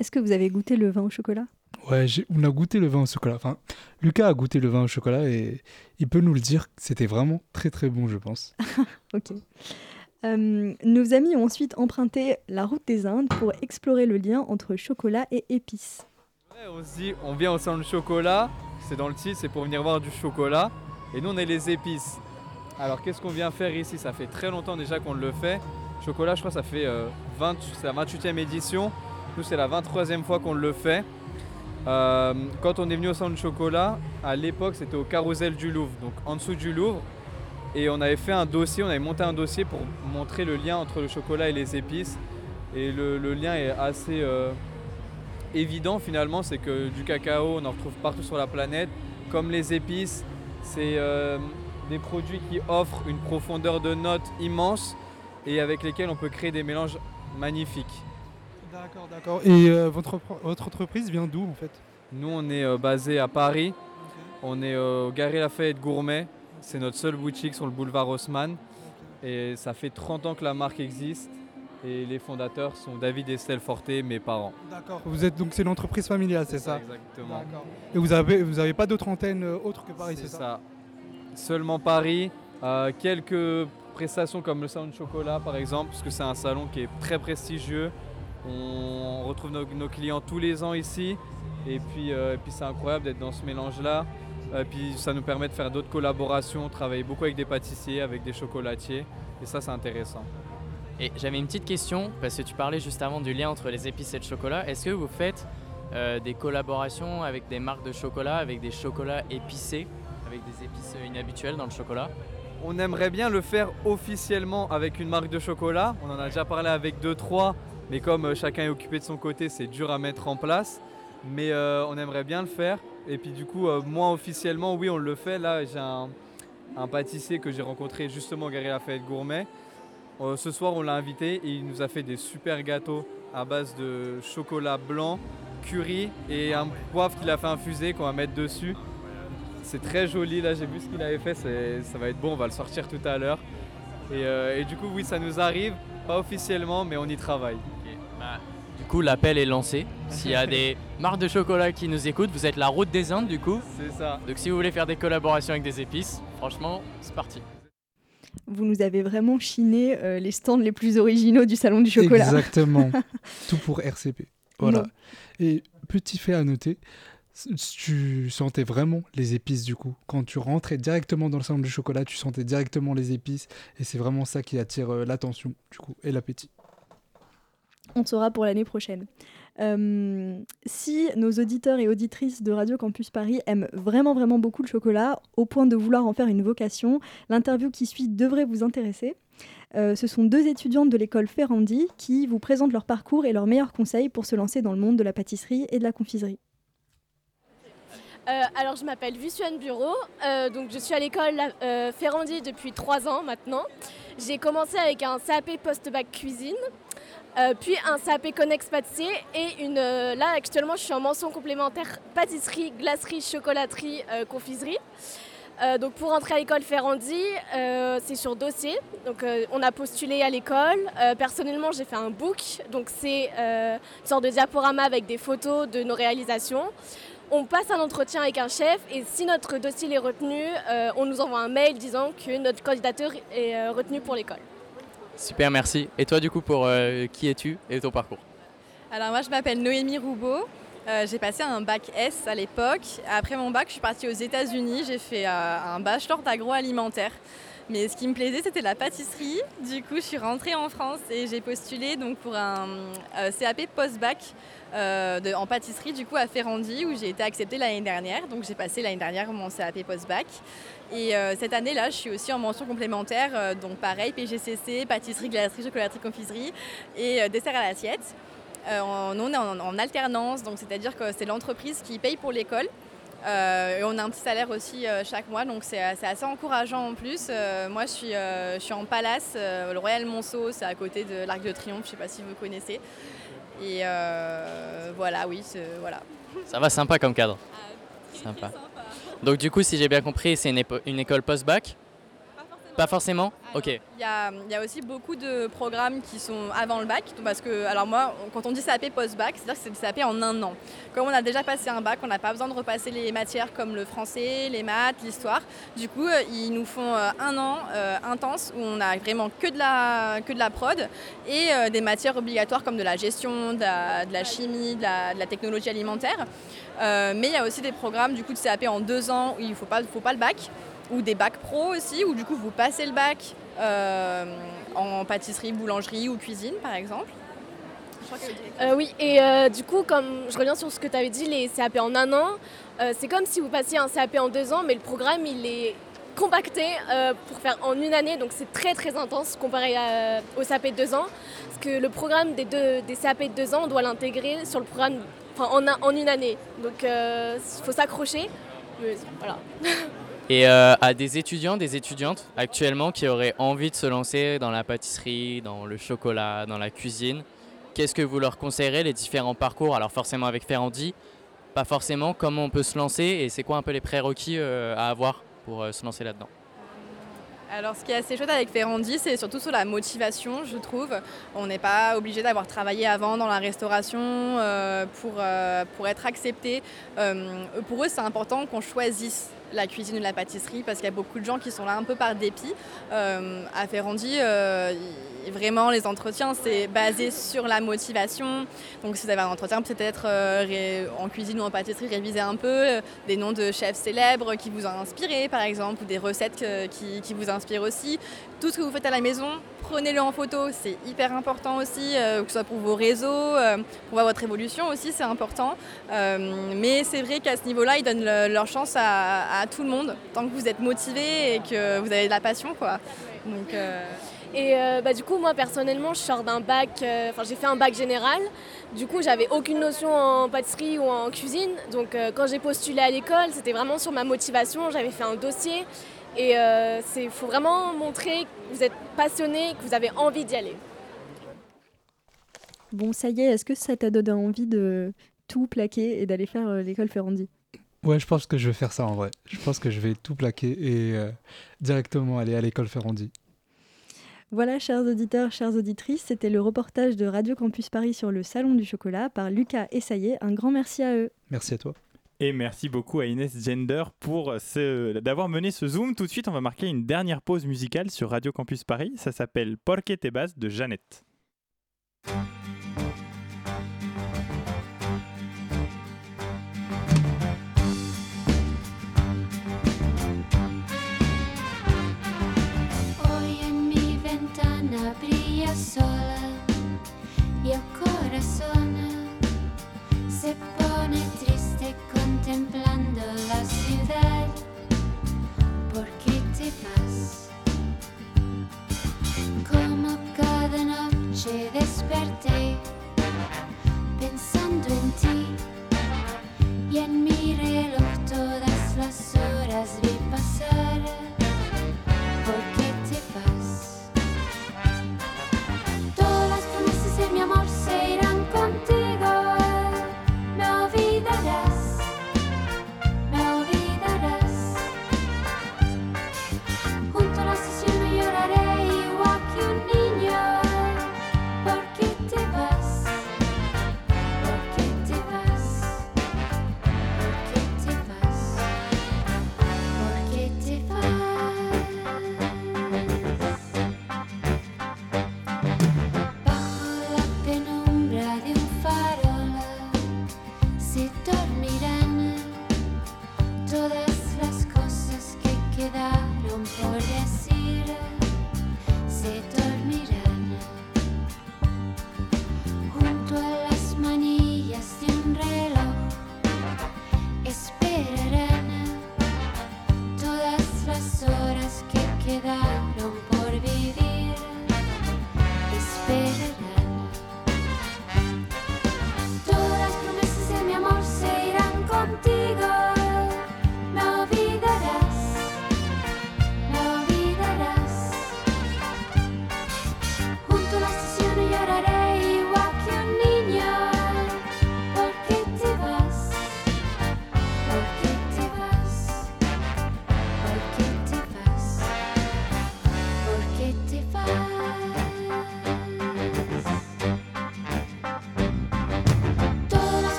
Est-ce que vous avez goûté le vin au chocolat? Ouais, on a goûté le vin au chocolat. Enfin, Lucas a goûté le vin au chocolat et il peut nous le dire. C'était vraiment très très bon, je pense. Ok. Euh, nos amis ont ensuite emprunté la route des Indes pour explorer le lien entre chocolat et épices. Ouais, on se dit, on vient au salon du chocolat, c'est dans le titre, c'est pour venir voir du chocolat. Et nous, on est les épices. Alors, qu'est-ce qu'on vient faire ici? Ça fait très longtemps déjà qu'on le fait. Chocolat, je crois, ça fait euh, 20, c'est la 28e édition. Nous, c'est la 23e fois qu'on le fait. Euh, quand on est venu au du chocolat, à l'époque, c'était au Carousel du Louvre, donc en dessous du Louvre. Et on avait fait un dossier, on avait monté un dossier pour montrer le lien entre le chocolat et les épices. Et le, le lien est assez euh, évident finalement, c'est que du cacao, on en retrouve partout sur la planète. Comme les épices, c'est euh, des produits qui offrent une profondeur de notes immense et avec lesquels on peut créer des mélanges magnifiques. D'accord, d'accord. Et euh, votre, votre entreprise vient d'où en fait? Nous, on est euh, basé à Paris. On est euh, au Galerie Lafayette Gourmet. C'est notre seule boutique sur le boulevard Haussmann. Et ça fait 30 ans que la marque existe. Et les fondateurs sont David et Estelle Forté, mes parents. D'accord. Vous êtes donc c'est l'entreprise familiale, c'est ça? Exactement. D'accord. Et vous avez vous avez pas d'autres antennes euh, autres que Paris, C'est c'est ça, ça. Seulement Paris. Euh, quelques prestations comme le salon de chocolat par exemple, parce que c'est un salon qui est très prestigieux. On retrouve nos, nos clients tous les ans ici. Et puis, euh, et puis c'est incroyable d'être dans ce mélange-là. Et puis ça nous permet de faire d'autres collaborations, travailler beaucoup avec des pâtissiers, avec des chocolatiers. Et ça c'est intéressant. Et j'avais une petite question, parce que tu parlais juste avant du lien entre les épices et le chocolat. Est-ce que vous faites euh, des collaborations avec des marques de chocolat, avec des chocolats épicés, avec des épices inhabituelles dans le chocolat? On aimerait bien le faire officiellement avec une marque de chocolat. On en a déjà parlé avec deux, trois, mais comme euh, chacun est occupé de son côté, c'est dur à mettre en place. Mais euh, on aimerait bien le faire. Et puis du coup, euh, moi officiellement, oui, on le fait. Là, j'ai un, un pâtissier que j'ai rencontré justement au Galerie Lafayette Gourmet. Euh, ce soir, on l'a invité il nous a fait des super gâteaux à base de chocolat blanc, curry et un poivre qu'il a fait infuser qu'on va mettre dessus. C'est très joli, là j'ai vu ce qu'il avait fait, ça va être bon, on va le sortir tout à l'heure. Et du coup oui ça nous arrive, pas officiellement mais on y travaille. Bah, Du coup, l'appel est lancé. S'il y a des marques de chocolat qui nous écoutent, vous êtes la route des Indes du coup. C'est ça. Donc si vous voulez faire des collaborations avec des épices, franchement, c'est parti. Vous nous avez vraiment chiné euh, les stands les plus originaux du salon du chocolat. Exactement. Tout pour RCP. Voilà. Non. Et petit fait à noter, tu sentais vraiment les épices du coup. Quand tu rentrais directement dans le salon du chocolat, tu sentais directement les épices. Et c'est vraiment ça qui attire euh, l'attention du coup et l'appétit. On saura pour l'année prochaine. Euh, si nos auditeurs et auditrices de Radio Campus Paris aiment vraiment vraiment beaucoup le chocolat, au point de vouloir en faire une vocation, l'interview qui suit devrait vous intéresser. Euh, ce sont deux étudiantes de l'école Ferrandi qui vous présentent leur parcours et leurs meilleurs conseils pour se lancer dans le monde de la pâtisserie et de la confiserie. Euh, alors, je m'appelle Viviane Bureau. donc, je suis à l'école Ferrandi depuis trois ans maintenant. J'ai commencé avec un CAP post-bac cuisine. Euh, puis un CAP Connex pâtissier et une, euh, là actuellement je suis en mention complémentaire pâtisserie, glacerie, chocolaterie, euh, confiserie. Donc pour entrer à l'école Ferrandi, c'est sur dossier. Donc on a postulé à l'école. Personnellement, j'ai fait un book. Donc c'est une sorte de diaporama avec des photos de nos réalisations. On passe un entretien avec un chef et si notre dossier est retenu, on nous envoie un mail disant que notre candidature est retenue pour l'école. Super, merci. Et toi, du coup, pour euh, qui es-tu et ton parcours Alors moi je m'appelle Noémie Roubaud. Euh, j'ai passé un bac S à l'époque. Après mon bac, je suis partie aux États-Unis. J'ai fait euh, un bachelor d'agroalimentaire. Mais ce qui me plaisait, c'était la pâtisserie. Du coup, je suis rentrée en France et j'ai postulé donc pour un CAP post-bac en pâtisserie du coup à Ferrandi où j'ai été acceptée l'année dernière. Donc j'ai passé l'année dernière mon CAP post-bac. Et euh, cette année-là, je suis aussi en mention complémentaire. euh, donc pareil, PGCC, pâtisserie, glacerie, chocolaterie, confiserie et euh, dessert à l'assiette. On, est en, en alternance, donc c'est-à-dire que c'est l'entreprise qui paye pour l'école. Et on a un petit salaire aussi chaque mois, donc c'est assez encourageant en plus. Moi, je suis, je suis en Palace, le Royal Monceau, c'est à côté de l'Arc de Triomphe, je ne sais pas si vous connaissez. Et voilà, oui, voilà. Ça va, sympa comme cadre. Sympa. Donc, du coup, si j'ai bien compris, c'est une, école post-bac Pas forcément Ok. Il y a, il y a aussi beaucoup de programmes qui sont avant le bac. Parce que, alors moi, quand on dit CAP post-bac, c'est-à-dire que c'est le CAP en un an. Comme on a déjà passé un bac, on n'a pas besoin de repasser les matières comme le français, les maths, l'histoire. Du coup, euh, ils nous font euh, un an euh, intense où on a vraiment que de la, que de la prod et euh, des matières obligatoires comme de la gestion, de la, de la chimie, de la, de la technologie alimentaire. Euh, mais il y a aussi des programmes du coup de CAP en deux ans où il ne faut pas, faut pas le bac ou des bacs pro aussi, où du coup vous passez le bac euh, en pâtisserie, boulangerie ou cuisine par exemple? Euh, oui, et euh, du coup, comme je reviens sur ce que tu avais dit, les CAP en un an, c'est comme si vous passiez un CAP en deux ans, mais le programme, il est compacté pour faire en une année, donc c'est très très intense comparé au CAP de deux ans. Parce que le programme des, deux, des CAP de deux ans, on doit l'intégrer sur le programme en, en une année. Donc il faut s'accrocher. Voilà. Et euh, à des étudiants, des étudiantes actuellement qui auraient envie de se lancer dans la pâtisserie, dans le chocolat, dans la cuisine, qu'est-ce que vous leur conseillerez, les différents parcours? Alors forcément avec Ferrandi, pas forcément, comment on peut se lancer et c'est quoi un peu les prérequis euh, à avoir pour euh, se lancer là-dedans? Alors ce qui est assez chouette avec Ferrandi, c'est surtout sur la motivation, je trouve. On n'est pas obligé d'avoir travaillé avant dans la restauration pour, pour être accepté. Pour eux, c'est important qu'on choisisse la cuisine ou la pâtisserie parce qu'il y a beaucoup de gens qui sont là un peu par dépit. Euh, à Ferrandi, euh, vraiment les entretiens, c'est basé sur la motivation. Donc si vous avez un entretien, peut-être euh, en cuisine ou en pâtisserie, réviser un peu des noms de chefs célèbres qui vous ont inspiré par exemple, ou des recettes qui vous inspirent aussi. Tout ce que vous faites à la maison, prenez-le en photo, c'est hyper important aussi, euh, que ce soit pour vos réseaux, euh, pour voir votre évolution aussi, c'est important. Euh, mais c'est vrai qu'à ce niveau-là, ils donnent le- leur chance à, tout le monde, tant que vous êtes motivé et que vous avez de la passion. Quoi. Donc, euh, Et bah, du coup, moi personnellement, je sors d'un bac, enfin j'ai fait un bac général. Du coup, j'avais aucune notion en pâtisserie ou en cuisine. Donc quand j'ai postulé à l'école, c'était vraiment sur ma motivation. J'avais fait un dossier. Et il faut vraiment montrer que vous êtes passionné, que vous avez envie d'y aller. Bon, ça y est, est-ce que ça t'a donné envie de tout plaquer et d'aller faire euh, l'école Ferrandi? Ouais, je pense que je vais faire ça en vrai. Je pense que je vais tout plaquer et euh, directement aller à l'école Ferrandi. Voilà, chers auditeurs, chères auditrices, c'était le reportage de Radio Campus Paris sur le Salon du Chocolat par Lucas Essaillé. Un grand merci à eux. Merci à toi. Et merci beaucoup à Inès Gender pour ce- d'avoir mené ce zoom. Tout de suite, on va marquer une dernière pause musicale sur Radio Campus Paris. Ça s'appelle Porque te de Jeannette. Sola se contemplando la ciudad. ¿Por qué te vas? Como cada noche desperté pensando en ti y en mi reloj todas las horas vi pasar.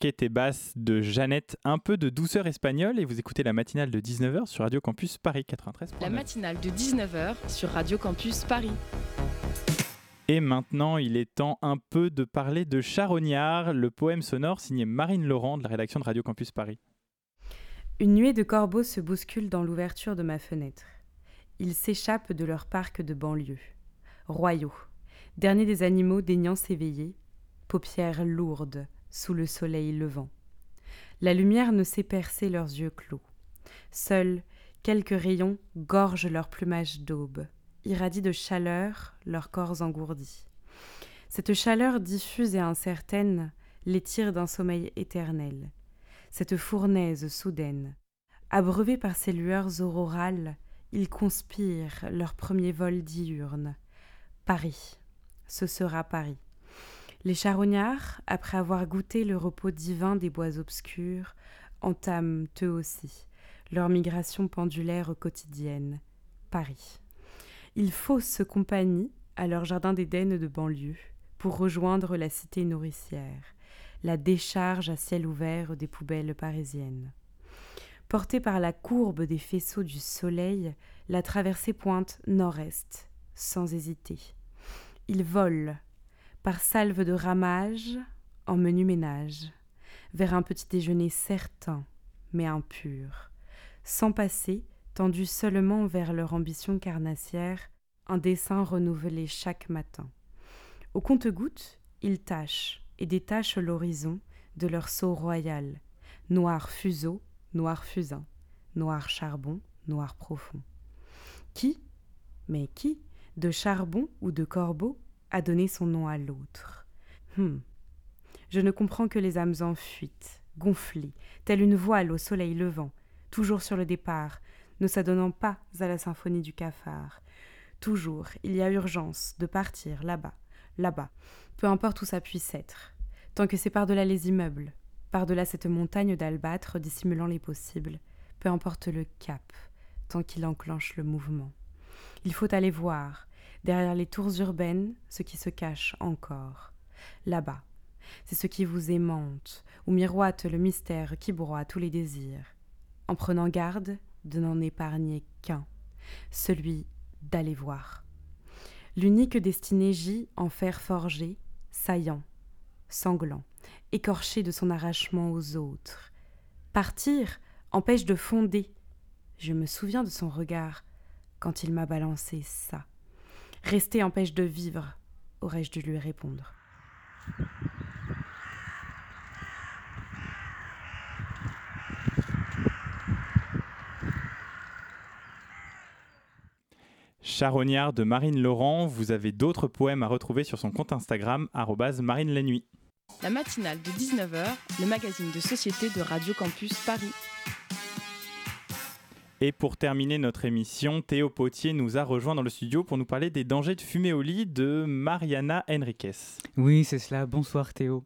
Porquet et basse de Jeannette, un peu de douceur espagnole et vous écoutez la matinale de 19h sur Radio Campus Paris 93. La matinale de 19h sur Radio Campus Paris. Et maintenant, il est temps un peu de parler de Charognard, le poème sonore signé Marine Laurent de la rédaction de Radio Campus Paris. Une nuée de corbeaux se bouscule dans l'ouverture de ma fenêtre. Ils s'échappent de leur parc de banlieue. Royaux, derniers des animaux daignant s'éveiller, paupières lourdes sous le soleil levant. La lumière ne sait percer leurs yeux clos. Seuls quelques rayons gorgent leur plumage d'aube, irradient de chaleur leurs corps engourdis. Cette chaleur diffuse et incertaine les tire d'un sommeil éternel. Cette fournaise soudaine, abreuvés par ces lueurs aurorales, ils conspirent leur premier vol diurne. Paris, ce sera Paris. Les charognards, après avoir goûté le repos divin des bois obscurs, entament eux aussi leur migration pendulaire quotidienne. Paris. Ils faussent compagnie à leur jardin d'Éden de banlieue pour rejoindre la cité nourricière, la décharge à ciel ouvert des poubelles parisiennes. Portée par la courbe des faisceaux du soleil, la traversée pointe nord-est, sans hésiter. Ils volent, par salve de ramage, en menu ménage, vers un petit déjeuner certain, mais impur, sans passer, tendu seulement vers leur ambition carnassière, un dessin renouvelé chaque matin. Au compte-gouttes, ils tâchent et détachent l'horizon de leur sceau royal, noir fuseau, noir fusain, noir charbon, noir profond. Qui, mais qui, de charbon ou de corbeau, a donné son nom à l'autre Hum. Je ne comprends que les âmes en fuite, gonflées, telle une voile au soleil levant, toujours sur le départ, ne s'adonnant pas à la symphonie du cafard. Toujours, il y a urgence de partir là-bas, là-bas, peu importe où ça puisse être, tant que c'est par-delà les immeubles, par-delà cette montagne d'albâtre dissimulant les possibles, peu importe le cap, tant qu'il enclenche le mouvement. Il faut aller voir, derrière les tours urbaines, ce qui se cache encore. Là-bas, c'est ce qui vous aimante, où miroite le mystère qui broie tous les désirs, en prenant garde de n'en épargner qu'un, celui d'aller voir. L'unique destinée gît en fer forgé, saillant, sanglant, écorché de son arrachement aux autres. Partir empêche de fonder. Je me souviens de son regard quand il m'a balancé ça. Rester empêche de vivre, aurais-je dû lui répondre. Charognard de Marine Laurent, vous avez d'autres poèmes à retrouver sur son compte Instagram, arrobase marine la nuit. La matinale de 19h, le magazine de société de Radio Campus Paris. Et pour terminer notre émission, Théo Potier nous a rejoint dans le studio pour nous parler des dangers de fumer au lit de Mariana Henriquez. Oui, c'est cela. Bonsoir Théo.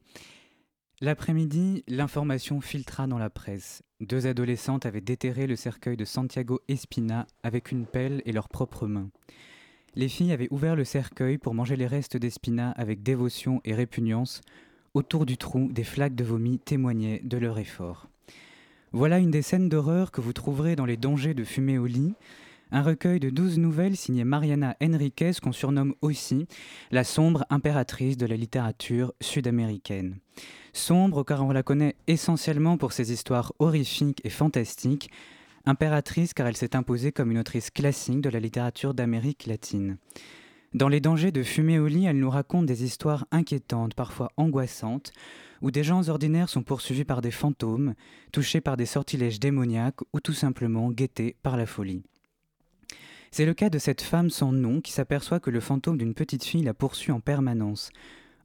L'après-midi, l'information filtra dans la presse. Deux adolescentes avaient déterré le cercueil de Santiago Espina avec une pelle et leurs propres mains. Les filles avaient ouvert le cercueil pour manger les restes d'Espina avec dévotion et répugnance. Autour du trou, des flaques de vomi témoignaient de leur effort. Voilà une des scènes d'horreur que vous trouverez dans Les dangers de fumer au lit, un recueil de douze nouvelles signé Mariana Henriquez qu'on surnomme aussi la sombre impératrice de la littérature sud-américaine. Sombre car on la connaît essentiellement pour ses histoires horrifiques et fantastiques, impératrice car elle s'est imposée comme une autrice classique de la littérature d'Amérique latine. Dans Les dangers de fumer au lit, elle nous raconte des histoires inquiétantes, parfois angoissantes, où des gens ordinaires sont poursuivis par des fantômes, touchés par des sortilèges démoniaques ou tout simplement guettés par la folie. C'est le cas de cette femme sans nom qui s'aperçoit que le fantôme d'une petite fille la poursuit en permanence.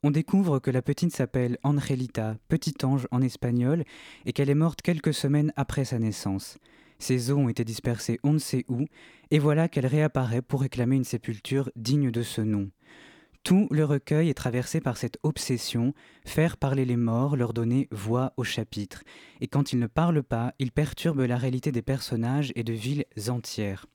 On découvre que la petite s'appelle Angelita, petit ange en espagnol, et qu'elle est morte quelques semaines après sa naissance. Ses os ont été dispersés on ne sait où, et voilà qu'elle réapparaît pour réclamer une sépulture digne de ce nom. Tout le recueil est traversé par cette obsession, faire parler les morts, leur donner voix au chapitre. Et quand ils ne parlent pas, ils perturbent la réalité des personnages et de villes entières.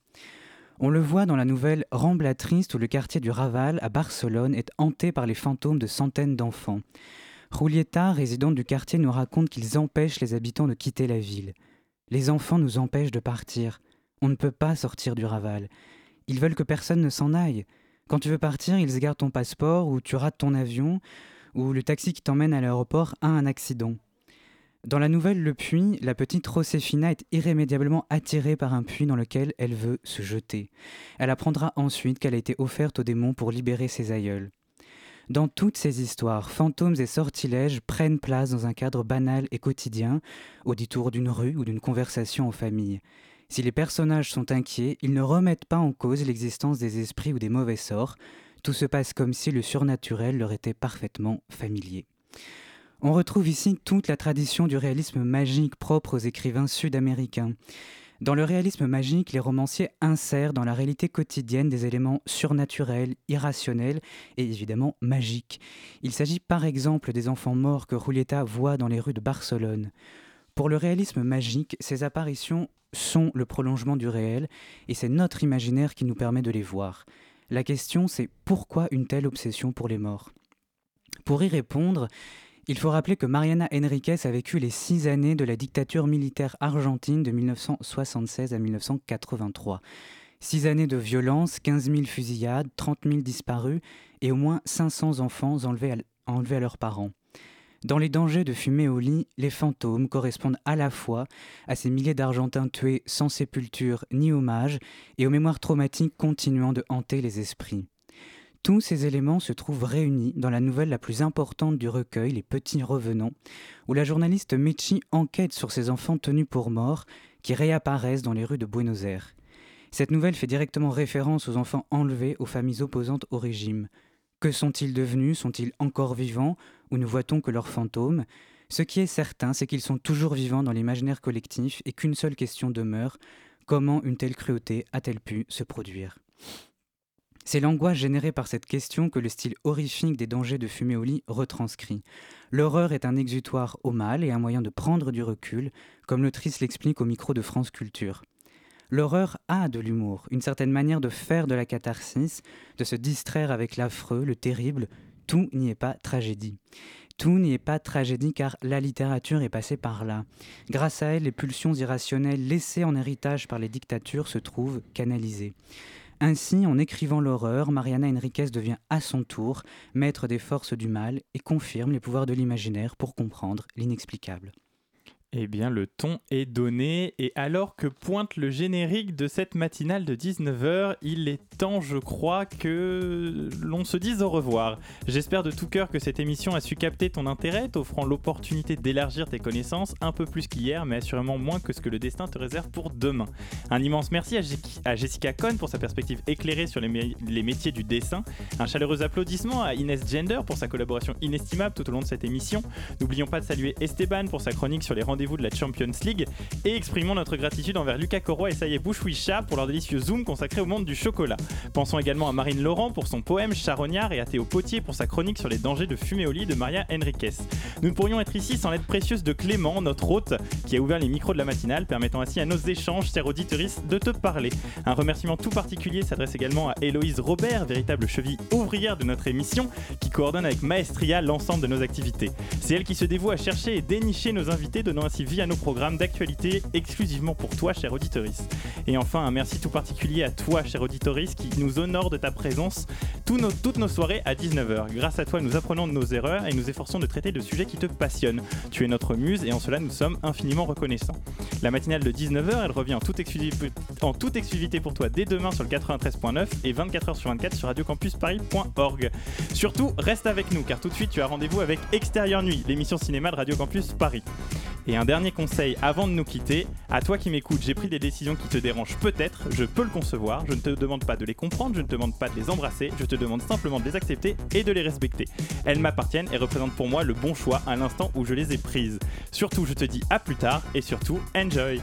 On le voit dans la nouvelle Rambla Triste où le quartier du Raval à Barcelone est hanté par les fantômes de centaines d'enfants. Julieta, résidente du quartier, nous raconte qu'ils empêchent les habitants de quitter la ville. Les enfants nous empêchent de partir. On ne peut pas sortir du Raval. Ils veulent que personne ne s'en aille. Quand tu veux partir, ils gardent ton passeport ou tu rates ton avion ou le taxi qui t'emmène à l'aéroport a un accident. Dans la nouvelle Le Puits, la petite Josefina est irrémédiablement attirée par un puits dans lequel elle veut se jeter. Elle apprendra ensuite qu'elle a été offerte aux démons pour libérer ses aïeuls. Dans toutes ces histoires, fantômes et sortilèges prennent place dans un cadre banal et quotidien, au détour d'une rue ou d'une conversation en famille. Si les personnages sont inquiets, ils ne remettent pas en cause l'existence des esprits ou des mauvais sorts. Tout se passe comme si le surnaturel leur était parfaitement familier. On retrouve ici toute la tradition du réalisme magique propre aux écrivains sud-américains. Dans le réalisme magique, les romanciers insèrent dans la réalité quotidienne des éléments surnaturels, irrationnels et évidemment magiques. Il s'agit par exemple des enfants morts que Julieta voit dans les rues de Barcelone. Pour le réalisme magique, ces apparitions sont le prolongement du réel et c'est notre imaginaire qui nous permet de les voir. La question c'est pourquoi une telle obsession pour les morts? Pour y répondre, il faut rappeler que Mariana Henriquez a vécu les six années de la dictature militaire argentine de 1976 à 1983. Six années de violence, 15 000 fusillades, 30 000 disparus et au moins 500 enfants enlevés à leurs parents. Dans les dangers de fumer au lit, les fantômes correspondent à la fois à ces milliers d'Argentins tués sans sépulture ni hommage et aux mémoires traumatiques continuant de hanter les esprits. Tous ces éléments se trouvent réunis dans la nouvelle la plus importante du recueil, Les Petits Revenants, où la journaliste Mechi enquête sur ces enfants tenus pour morts qui réapparaissent dans les rues de Buenos Aires. Cette nouvelle fait directement référence aux enfants enlevés aux familles opposantes au régime. Que sont-ils devenus? Sont-ils encore vivants? Ou ne voit-on que leurs fantômes? Ce qui est certain, c'est qu'ils sont toujours vivants dans l'imaginaire collectif et qu'une seule question demeure. Comment une telle cruauté a-t-elle pu se produire? C'est l'angoisse générée par cette question que le style horrifique des dangers de fumer au lit retranscrit. L'horreur est un exutoire au mal et un moyen de prendre du recul, comme l'autrice l'explique au micro de France Culture. L'horreur a de l'humour, une certaine manière de faire de la catharsis, de se distraire avec l'affreux, le terrible. Tout n'y est pas tragédie. Tout n'y est pas tragédie car la littérature est passée par là. Grâce à elle, les pulsions irrationnelles laissées en héritage par les dictatures se trouvent canalisées. Ainsi, en écrivant l'horreur, Mariana Enriquez devient à son tour maître des forces du mal et confirme les pouvoirs de l'imaginaire pour comprendre l'inexplicable. Eh bien, le ton est donné, et alors que pointe le générique de cette matinale de 19h, il est temps, je crois, que l'on se dise au revoir. J'espère de tout cœur que cette émission a su capter ton intérêt, t'offrant l'opportunité d'élargir tes connaissances un peu plus qu'hier, mais assurément moins que ce que le destin te réserve pour demain. Un immense merci à, Je- à Jessica Cohn pour sa perspective éclairée sur les, les métiers du dessin. Un chaleureux applaudissement à Inès Gender pour sa collaboration inestimable tout au long de cette émission. N'oublions pas de saluer Esteban pour sa chronique sur les rendez-vous de la Champions League et exprimons notre gratitude envers Lucas Coroy et Saïe Bouchouicha pour leur délicieux zoom consacré au monde du chocolat. Pensons également à Marine Laurent pour son poème Charognard et à Théo Potier pour sa chronique sur les dangers de fumer au lit de Maria Henriquez. Nous ne pourrions être ici sans l'aide précieuse de Clément, notre hôte, qui a ouvert les micros de la matinale, permettant ainsi à nos échanges, chers auditeuristes, de te parler. Un remerciement tout particulier s'adresse également à Héloïse Robert, véritable cheville ouvrière de notre émission, qui coordonne avec maestria l'ensemble de nos activités. C'est elle qui se dévoue à chercher et dénicher nos invités, donnant ainsi vie à nos programmes d'actualité exclusivement pour toi, cher auditoriste. Et enfin, un merci tout particulier à toi, cher auditoriste, qui nous honore de ta présence tous nos- toutes nos soirées à 19h. Grâce à toi, nous apprenons de nos erreurs et nous efforçons de traiter de sujets qui te passionnent. Tu es notre muse et en cela, nous sommes infiniment reconnaissants. La matinale de 19h, elle revient en toute, exclusivité, pour toi dès demain sur le 93.9 et 24h sur 24 sur radiocampusparis.org. Surtout, reste avec nous car tout de suite, tu as rendez-vous avec Extérieur Nuit, l'émission cinéma de Radio Campus Paris. Et dernier conseil avant de nous quitter, à toi qui m'écoutes, j'ai pris des décisions qui te dérangent peut-être, je peux le concevoir, je ne te demande pas de les comprendre, je ne te demande pas de les embrasser, je te demande simplement de les accepter et de les respecter. Elles m'appartiennent et représentent pour moi le bon choix à l'instant où je les ai prises. Surtout, je te dis à plus tard et surtout, enjoy